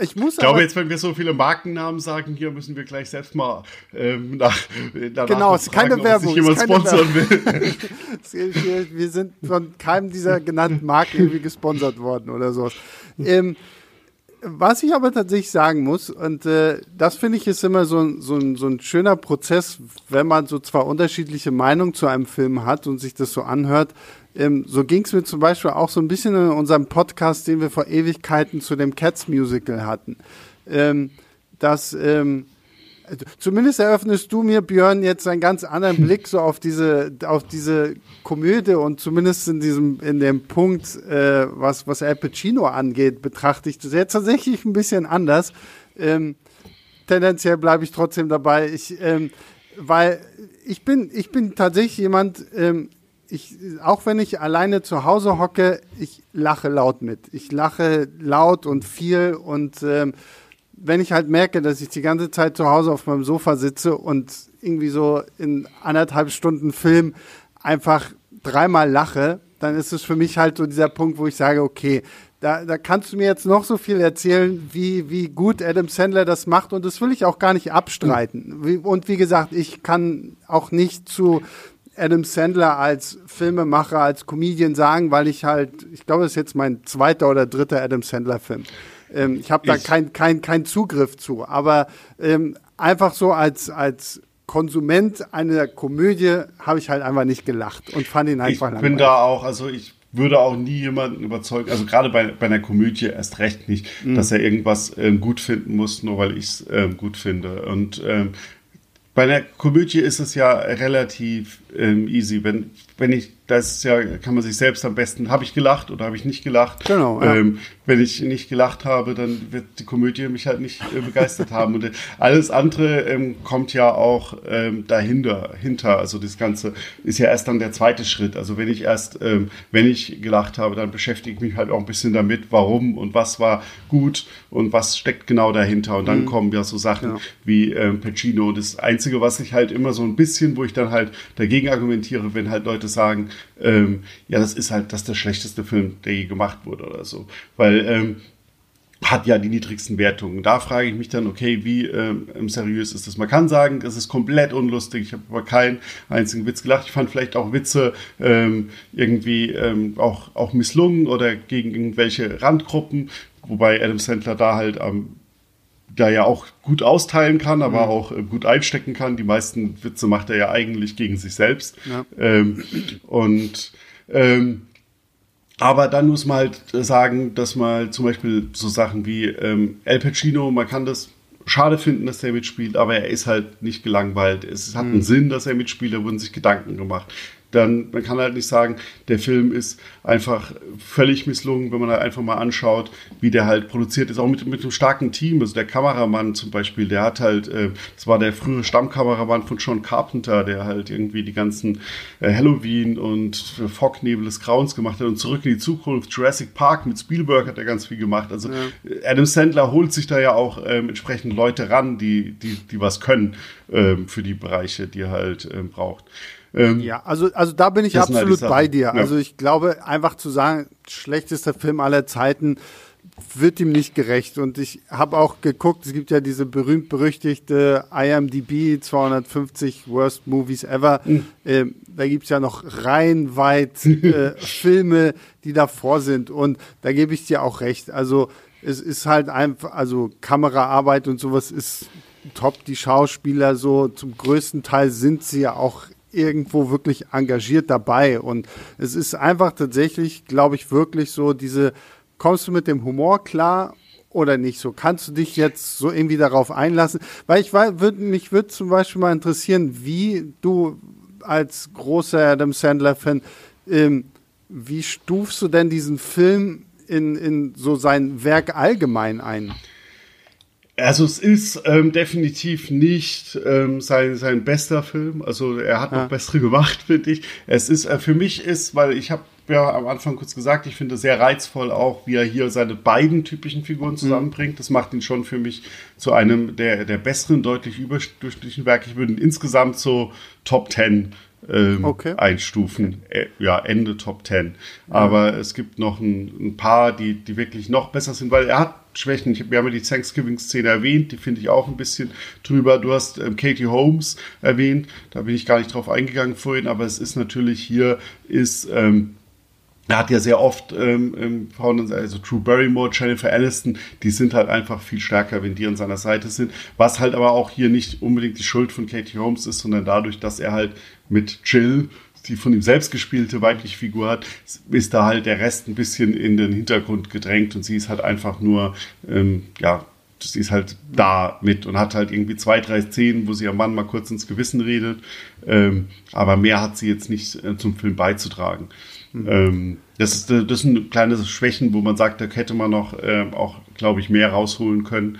Ich, muss ich glaube, jetzt, wenn wir so viele Markennamen sagen, hier müssen wir gleich selbst mal ähm, nach, danach Genau, es ist keine fragen, Werbung. jemand sponsern will. wir sind von keinem dieser genannten Marken irgendwie gesponsert worden oder sowas. Ähm, was ich aber tatsächlich sagen muss, und äh, das finde ich ist immer so, so, ein, so ein schöner Prozess, wenn man so zwar unterschiedliche Meinungen zu einem Film hat und sich das so anhört, ähm, so ging es mir zum Beispiel auch so ein bisschen in unserem Podcast, den wir vor Ewigkeiten zu dem Cats Musical hatten. Ähm, dass ähm, zumindest eröffnest du mir, Björn, jetzt einen ganz anderen Blick so auf diese, auf diese Komödie und zumindest in diesem, in dem Punkt, äh, was, was Al Pacino angeht, betrachte ich das jetzt tatsächlich ein bisschen anders. Ähm, tendenziell bleibe ich trotzdem dabei. Ich, ähm, weil ich bin, ich bin tatsächlich jemand, ähm, ich, auch wenn ich alleine zu Hause hocke, ich lache laut mit. Ich lache laut und viel und ähm, wenn ich halt merke, dass ich die ganze Zeit zu Hause auf meinem Sofa sitze und irgendwie so in anderthalb Stunden Film einfach dreimal lache, dann ist es für mich halt so dieser Punkt, wo ich sage, okay, da, da kannst du mir jetzt noch so viel erzählen, wie, wie gut Adam Sandler das macht und das will ich auch gar nicht abstreiten. Und wie gesagt, ich kann auch nicht zu Adam Sandler als Filmemacher, als Comedian sagen, weil ich halt, ich glaube, das ist jetzt mein zweiter oder dritter Adam Sandler Film. Ähm, ich habe da keinen kein, kein Zugriff zu. Aber ähm, einfach so als, als Konsument einer Komödie habe ich halt einfach nicht gelacht und fand ihn einfach Ich langweilig. bin da auch, also ich würde auch nie jemanden überzeugen, also gerade bei, bei einer Komödie erst recht nicht, mhm. dass er irgendwas ähm, gut finden muss, nur weil ich es ähm, gut finde. Und ähm, bei einer Komödie ist es ja relativ ähm, easy, wenn, wenn ich das ja, kann man sich selbst am besten, habe ich gelacht oder habe ich nicht gelacht? Genau. Ja. Ähm, wenn ich nicht gelacht habe, dann wird die Komödie mich halt nicht äh, begeistert haben. Und äh, alles andere ähm, kommt ja auch ähm, dahinter, hinter. Also das Ganze ist ja erst dann der zweite Schritt. Also wenn ich erst, ähm, wenn ich gelacht habe, dann beschäftige ich mich halt auch ein bisschen damit, warum und was war gut und was steckt genau dahinter. Und dann mhm. kommen ja so Sachen ja. wie ähm, Pacino. Das Einzige, was ich halt immer so ein bisschen, wo ich dann halt dagegen argumentiere, wenn halt Leute sagen, ähm, ja, das ist halt das ist der schlechteste Film, der je gemacht wurde oder so. Weil ähm, hat ja die niedrigsten Wertungen. Da frage ich mich dann, okay, wie ähm, seriös ist das? Man kann sagen, es ist komplett unlustig. Ich habe aber keinen einzigen Witz gelacht. Ich fand vielleicht auch Witze ähm, irgendwie ähm, auch, auch misslungen oder gegen irgendwelche Randgruppen, wobei Adam Sandler da halt am da ja auch gut austeilen kann, aber mhm. auch äh, gut einstecken kann. Die meisten Witze macht er ja eigentlich gegen sich selbst. Ja. Ähm, und ähm, aber dann muss man halt sagen, dass man zum Beispiel so Sachen wie ähm, El Pacino, man kann das schade finden, dass er mitspielt, aber er ist halt nicht gelangweilt. Es hat mhm. einen Sinn, dass er mitspielt, da wurden sich Gedanken gemacht dann man kann halt nicht sagen, der Film ist einfach völlig misslungen, wenn man halt einfach mal anschaut, wie der halt produziert ist, auch mit, mit einem starken Team. Also der Kameramann zum Beispiel, der hat halt, äh, das war der frühere Stammkameramann von John Carpenter, der halt irgendwie die ganzen äh, Halloween und Fognebel des Grauens gemacht hat und zurück in die Zukunft, Jurassic Park mit Spielberg hat er ganz viel gemacht. Also ja. Adam Sandler holt sich da ja auch ähm, entsprechend Leute ran, die, die, die was können ähm, für die Bereiche, die er halt ähm, braucht. Ähm, ja, also, also da bin ich halt absolut bei dir. Ja. Also ich glaube, einfach zu sagen, schlechtester Film aller Zeiten, wird ihm nicht gerecht. Und ich habe auch geguckt, es gibt ja diese berühmt-berüchtigte IMDb 250 Worst Movies Ever. Mhm. Ähm, da gibt's ja noch reihenweit äh, Filme, die davor sind. Und da gebe ich dir auch recht. Also es ist halt einfach, also Kameraarbeit und sowas ist top. Die Schauspieler so zum größten Teil sind sie ja auch irgendwo wirklich engagiert dabei. Und es ist einfach tatsächlich, glaube ich, wirklich so diese, kommst du mit dem Humor klar oder nicht so? Kannst du dich jetzt so irgendwie darauf einlassen? Weil ich würde mich würde zum Beispiel mal interessieren, wie du als großer Adam Sandler-Fan, ähm, wie stufst du denn diesen Film in, in so sein Werk allgemein ein? Also es ist ähm, definitiv nicht ähm, sein, sein bester Film. Also er hat ja. noch bessere gemacht, finde ich. Es ist äh, für mich ist, weil ich habe ja am Anfang kurz gesagt, ich finde sehr reizvoll auch, wie er hier seine beiden typischen Figuren mhm. zusammenbringt. Das macht ihn schon für mich zu einem der, der besseren, deutlich überdurchschnittlichen Werke. Ich würde ihn insgesamt so Top Ten ähm, okay. einstufen. Äh, ja, Ende Top 10. Aber ja. es gibt noch ein, ein, paar, die, die wirklich noch besser sind, weil er hat Schwächen. Ich, wir haben ja die Thanksgiving-Szene erwähnt, die finde ich auch ein bisschen drüber. Du hast ähm, Katie Holmes erwähnt, da bin ich gar nicht drauf eingegangen vorhin, aber es ist natürlich hier, ist ähm, er hat ja sehr oft ähm, Frauen, also Drew Barrymore, Jennifer Aniston, die sind halt einfach viel stärker, wenn die an seiner Seite sind. Was halt aber auch hier nicht unbedingt die Schuld von Katie Holmes ist, sondern dadurch, dass er halt mit Jill, die von ihm selbst gespielte weibliche Figur hat, ist da halt der Rest ein bisschen in den Hintergrund gedrängt und sie ist halt einfach nur, ähm, ja, sie ist halt da mit und hat halt irgendwie zwei, drei Szenen, wo sie am Mann mal kurz ins Gewissen redet. Ähm, aber mehr hat sie jetzt nicht äh, zum Film beizutragen. Mhm. Ähm, das, ist, äh, das sind kleine Schwächen, wo man sagt, da hätte man noch äh, auch, glaube ich, mehr rausholen können.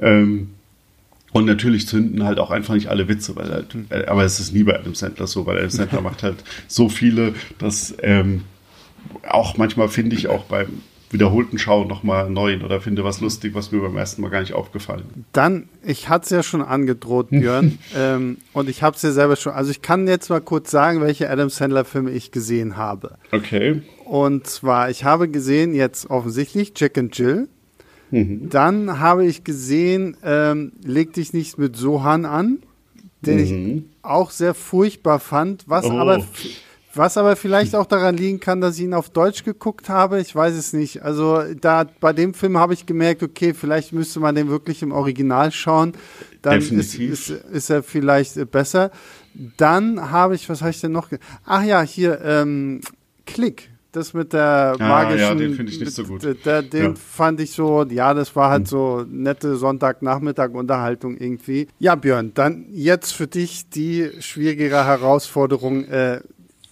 Ähm, und natürlich zünden halt auch einfach nicht alle Witze, weil halt, mhm. äh, aber es ist nie bei Adam Sandler so, weil Adam Sandler macht halt so viele, dass ähm, auch manchmal finde ich auch beim wiederholten Schauen nochmal neu oder finde was lustig, was mir beim ersten Mal gar nicht aufgefallen ist. Dann, ich hatte es ja schon angedroht, Björn, ähm, und ich habe es ja selber schon, also ich kann jetzt mal kurz sagen, welche Adam Sandler-Filme ich gesehen habe. Okay. Und zwar, ich habe gesehen jetzt offensichtlich Jack and Jill. Mhm. Dann habe ich gesehen, ähm, leg dich nicht mit Sohan an, den mhm. ich auch sehr furchtbar fand, was oh. aber was aber vielleicht auch daran liegen kann, dass ich ihn auf Deutsch geguckt habe. Ich weiß es nicht. Also da bei dem Film habe ich gemerkt, okay, vielleicht müsste man den wirklich im Original schauen. Dann ist, ist, ist, er vielleicht besser. Dann habe ich, was habe ich denn noch? Ach ja, hier ähm, Klick. Das mit der magischen. Ah, ja, den finde ich nicht so gut. Der, den ja. fand ich so, ja, das war halt hm. so nette Sonntagnachmittag-Unterhaltung irgendwie. Ja, Björn, dann jetzt für dich die schwierigere Herausforderung. Äh,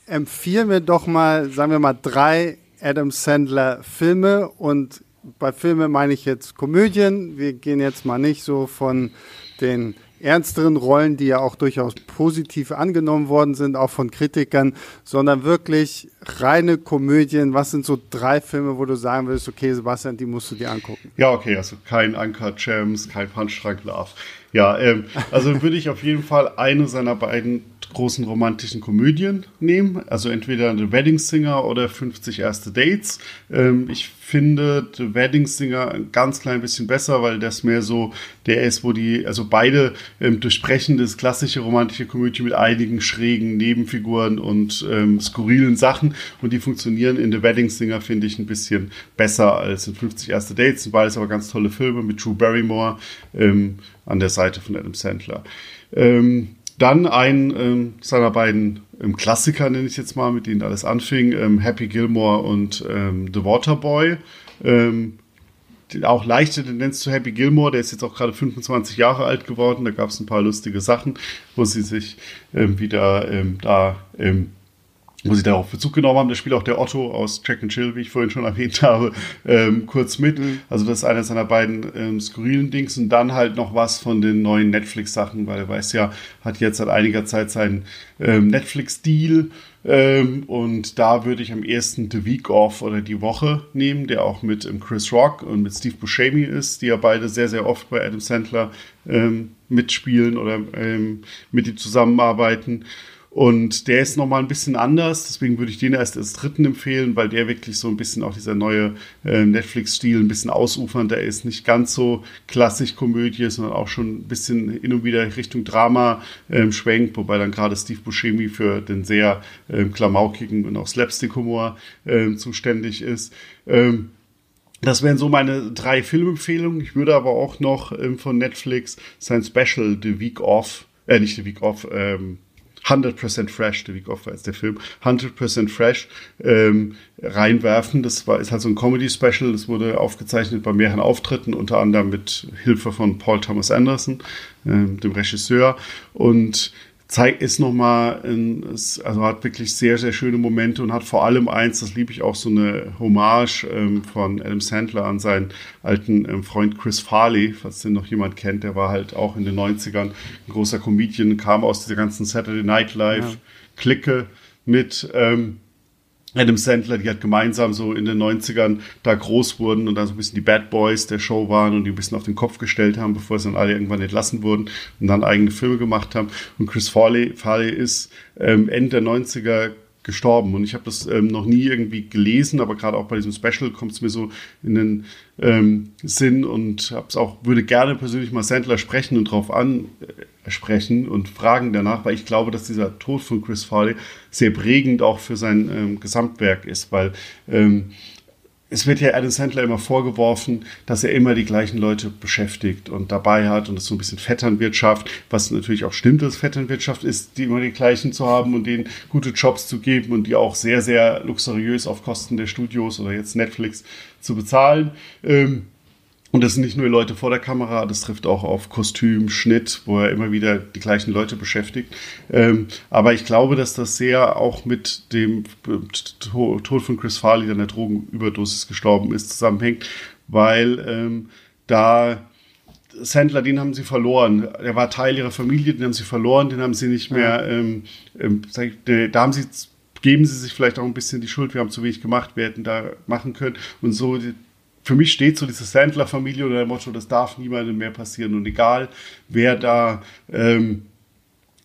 empfiehl mir doch mal, sagen wir mal, drei Adam Sandler Filme und bei Filmen meine ich jetzt Komödien. Wir gehen jetzt mal nicht so von den ernsteren Rollen, die ja auch durchaus positiv angenommen worden sind, auch von Kritikern, sondern wirklich reine Komödien. Was sind so drei Filme, wo du sagen willst, okay, Sebastian, die musst du dir angucken? Ja, okay, also kein Anker Gems, kein Punchstrike Love. Ja, ähm, also würde ich auf jeden Fall eine seiner beiden großen romantischen Komödien nehmen. Also entweder The Wedding Singer oder 50 erste Dates. Ähm, ich finde The Wedding Singer ein ganz klein bisschen besser, weil das mehr so der ist, wo die, also beide ähm, durchbrechen das klassische romantische Komödie mit einigen schrägen Nebenfiguren und ähm, skurrilen Sachen und die funktionieren in The Wedding Singer, finde ich, ein bisschen besser als in 50 erste Dates. Beides aber ganz tolle Filme mit Drew Barrymore ähm, an der Seite von Adam Sandler. Ähm, dann ein ähm, seiner beiden ähm, Klassiker, nenne ich jetzt mal, mit denen alles anfing, ähm, Happy Gilmore und ähm, The Waterboy. Ähm, auch leichte Tendenz zu Happy Gilmore, der ist jetzt auch gerade 25 Jahre alt geworden. Da gab es ein paar lustige Sachen, wo sie sich wieder da wo sie darauf Bezug genommen haben. Da spielt auch der Otto aus Jack and Chill, wie ich vorhin schon erwähnt habe, ähm, kurz mit. Mhm. Also das ist einer seiner beiden ähm, skurrilen Dings und dann halt noch was von den neuen Netflix-Sachen, weil er weiß ja, hat jetzt seit einiger Zeit seinen ähm, Netflix-Deal ähm, und da würde ich am ehesten The Week Off oder die Woche nehmen, der auch mit ähm, Chris Rock und mit Steve Buscemi ist, die ja beide sehr, sehr oft bei Adam Sandler ähm, mitspielen oder mit ihm zusammenarbeiten. Und der ist nochmal ein bisschen anders, deswegen würde ich den erst als dritten empfehlen, weil der wirklich so ein bisschen auch dieser neue äh, Netflix-Stil ein bisschen ausufernder ist. Nicht ganz so klassisch Komödie, sondern auch schon ein bisschen hin und wieder Richtung Drama ähm, schwenkt, wobei dann gerade Steve Buscemi für den sehr ähm, klamaukigen und auch Slapstick-Humor ähm, zuständig ist. Ähm, das wären so meine drei Filmempfehlungen. Ich würde aber auch noch ähm, von Netflix sein Special The Week Off, äh, nicht The Week Off, ähm, 100% Fresh, The Week of als der Film, 100% Fresh ähm, reinwerfen. Das war, ist halt so ein Comedy-Special, das wurde aufgezeichnet bei mehreren Auftritten, unter anderem mit Hilfe von Paul Thomas Anderson, äh, dem Regisseur. Und zeigt ist nochmal, also hat wirklich sehr, sehr schöne Momente und hat vor allem eins, das liebe ich auch, so eine Hommage ähm, von Adam Sandler an seinen alten ähm, Freund Chris Farley, falls den noch jemand kennt, der war halt auch in den 90ern ein großer Comedian, kam aus dieser ganzen Saturday Night Live Clique mit, ähm, Adam Sandler, die halt gemeinsam so in den 90ern da groß wurden und dann so ein bisschen die Bad Boys der Show waren und die ein bisschen auf den Kopf gestellt haben, bevor sie dann alle irgendwann entlassen wurden und dann eigene Filme gemacht haben. Und Chris Farley, Farley ist ähm, Ende der 90er gestorben. Und ich habe das ähm, noch nie irgendwie gelesen, aber gerade auch bei diesem Special kommt es mir so in den ähm, Sinn und hab's auch, würde gerne persönlich mal Sandler sprechen und drauf ansprechen äh, und fragen danach, weil ich glaube, dass dieser Tod von Chris Farley sehr prägend auch für sein ähm, Gesamtwerk ist, weil ähm, es wird ja Adam Sandler immer vorgeworfen, dass er immer die gleichen Leute beschäftigt und dabei hat und es so ein bisschen Vetternwirtschaft, was natürlich auch stimmt, dass Vetternwirtschaft ist, die immer die gleichen zu haben und denen gute Jobs zu geben und die auch sehr, sehr luxuriös auf Kosten der Studios oder jetzt Netflix zu bezahlen. Ähm, und das sind nicht nur Leute vor der Kamera, das trifft auch auf Kostüm, Schnitt, wo er immer wieder die gleichen Leute beschäftigt. Ähm, aber ich glaube, dass das sehr auch mit dem Tod von Chris Farley, der an der Drogenüberdosis gestorben ist, zusammenhängt, weil ähm, da Sandler, den haben sie verloren. Er war Teil ihrer Familie, den haben sie verloren, den haben sie nicht mehr, ähm, ähm, da haben sie geben sie sich vielleicht auch ein bisschen die Schuld, wir haben zu wenig gemacht, wir hätten da machen können. Und so für mich steht so diese Sandler-Familie oder der Motto, das darf niemandem mehr passieren. Und egal, wer da ähm,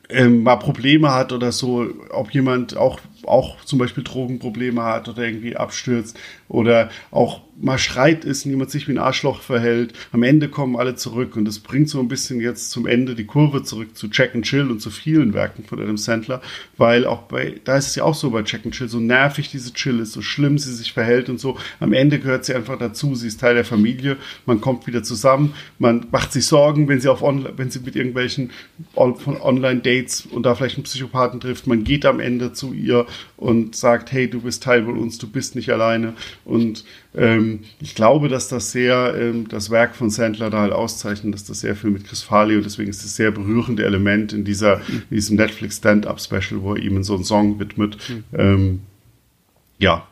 ähm, mal Probleme hat oder so, ob jemand auch, auch zum Beispiel Drogenprobleme hat oder irgendwie abstürzt oder auch mal schreit ist, niemand sich wie ein Arschloch verhält. Am Ende kommen alle zurück und das bringt so ein bisschen jetzt zum Ende die Kurve zurück zu Check and Chill und zu vielen Werken von Adam Sandler, weil auch bei, da ist es ja auch so bei Check and Chill, so nervig diese Chill ist, so schlimm sie sich verhält und so. Am Ende gehört sie einfach dazu, sie ist Teil der Familie, man kommt wieder zusammen, man macht sich Sorgen, wenn sie auf Online, wenn sie mit irgendwelchen von Online-Dates und da vielleicht einen Psychopathen trifft, man geht am Ende zu ihr und sagt, hey, du bist Teil von uns, du bist nicht alleine und ich glaube, dass das sehr ähm, das Werk von Sandler da halt auszeichnet, dass das sehr viel mit Chris Farley und deswegen ist es sehr berührende Element in dieser in diesem Netflix Stand-up Special, wo er ihm so einen Song widmet. Mhm. Ähm, ja.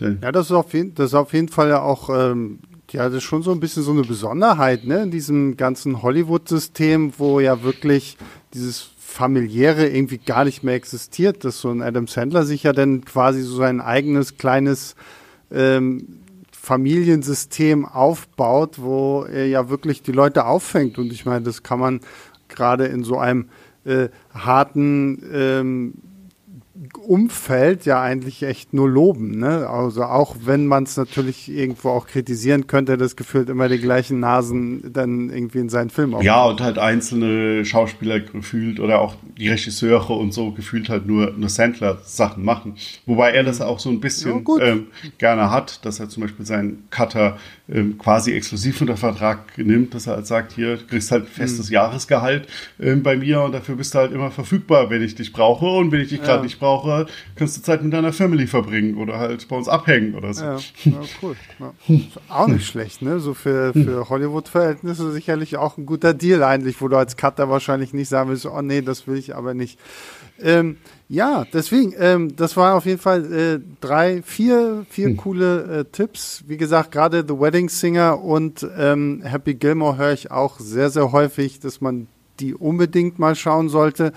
Ja, das ist auf jeden, das ist auf jeden Fall ja auch ähm, ja, das ist schon so ein bisschen so eine Besonderheit, ne, in diesem ganzen Hollywood-System, wo ja wirklich dieses familiäre irgendwie gar nicht mehr existiert, dass so ein Adam Sandler sich ja dann quasi so sein eigenes kleines ähm, Familiensystem aufbaut, wo er ja wirklich die Leute auffängt. Und ich meine, das kann man gerade in so einem äh, harten ähm, Umfeld ja eigentlich echt nur loben. Ne? Also auch wenn man es natürlich irgendwo auch kritisieren könnte, das gefühlt immer die gleichen Nasen dann irgendwie in seinen Filmen Ja, und halt einzelne Schauspieler gefühlt oder auch die Regisseure und so gefühlt halt nur, nur Sandler-Sachen machen. Wobei er das auch so ein bisschen ja, ähm, gerne hat, dass er zum Beispiel seinen Cutter ähm, quasi exklusiv unter Vertrag nimmt, dass er halt sagt, hier, du kriegst halt festes mhm. Jahresgehalt ähm, bei mir und dafür bist du halt immer verfügbar, wenn ich dich brauche und wenn ich dich gerade ja. nicht brauche, kannst du Zeit mit deiner Family verbringen oder halt bei uns abhängen oder so. Ja, ja cool. Ja. Auch nicht schlecht, ne? So für, für Hollywood-Verhältnisse sicherlich auch ein guter Deal eigentlich, wo du als Cutter wahrscheinlich nicht sagen willst, oh nee, das will ich aber nicht. Ähm, ja, deswegen, ähm, das waren auf jeden Fall äh, drei, vier, vier hm. coole äh, Tipps. Wie gesagt, gerade The Wedding Singer und ähm, Happy Gilmore höre ich auch sehr, sehr häufig, dass man die unbedingt mal schauen sollte.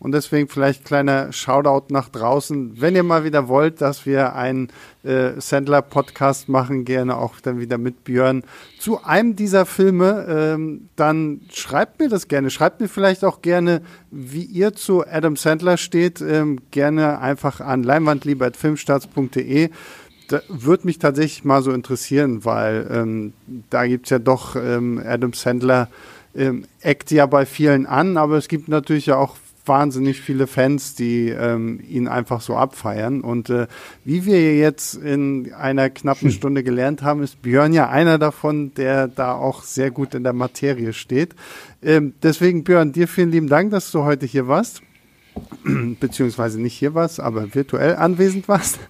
Und deswegen vielleicht kleiner Shoutout nach draußen. Wenn ihr mal wieder wollt, dass wir einen äh, Sandler-Podcast machen, gerne auch dann wieder mit Björn zu einem dieser Filme, ähm, dann schreibt mir das gerne. Schreibt mir vielleicht auch gerne, wie ihr zu Adam Sandler steht. Ähm, gerne einfach an leinwandliebertfilmstarts.de. Da würde mich tatsächlich mal so interessieren, weil ähm, da gibt's ja doch ähm, Adam Sandler ähm, eckt ja bei vielen an, aber es gibt natürlich ja auch wahnsinnig viele Fans, die ähm, ihn einfach so abfeiern. Und äh, wie wir jetzt in einer knappen Stunde gelernt haben, ist Björn ja einer davon, der da auch sehr gut in der Materie steht. Ähm, deswegen, Björn, dir vielen lieben Dank, dass du heute hier warst. Beziehungsweise nicht hier warst, aber virtuell anwesend warst.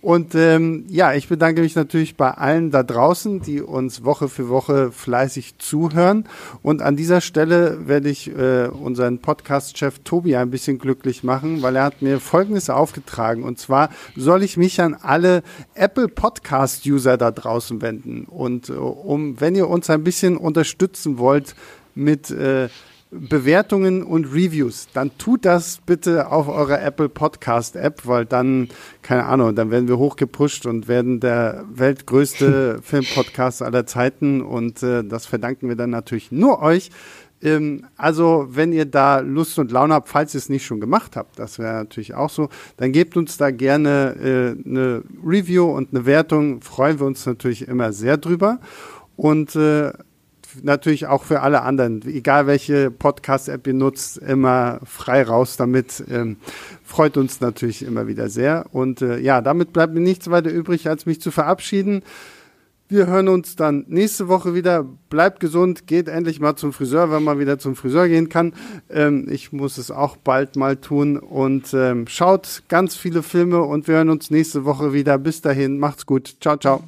Und ähm, ja, ich bedanke mich natürlich bei allen da draußen, die uns Woche für Woche fleißig zuhören. Und an dieser Stelle werde ich äh, unseren Podcast-Chef Tobi ein bisschen glücklich machen, weil er hat mir Folgendes aufgetragen. Und zwar soll ich mich an alle Apple Podcast-User da draußen wenden. Und äh, um, wenn ihr uns ein bisschen unterstützen wollt mit äh, Bewertungen und Reviews, dann tut das bitte auf eurer Apple Podcast App, weil dann, keine Ahnung, dann werden wir hochgepusht und werden der weltgrößte Filmpodcast aller Zeiten und äh, das verdanken wir dann natürlich nur euch. Ähm, also, wenn ihr da Lust und Laune habt, falls ihr es nicht schon gemacht habt, das wäre natürlich auch so, dann gebt uns da gerne äh, eine Review und eine Wertung. Freuen wir uns natürlich immer sehr drüber. Und äh, natürlich auch für alle anderen, egal welche Podcast-App ihr nutzt, immer frei raus damit. Ähm, freut uns natürlich immer wieder sehr. Und äh, ja, damit bleibt mir nichts weiter übrig, als mich zu verabschieden. Wir hören uns dann nächste Woche wieder. Bleibt gesund, geht endlich mal zum Friseur, wenn man wieder zum Friseur gehen kann. Ähm, ich muss es auch bald mal tun. Und ähm, schaut ganz viele Filme und wir hören uns nächste Woche wieder. Bis dahin, macht's gut. Ciao, ciao.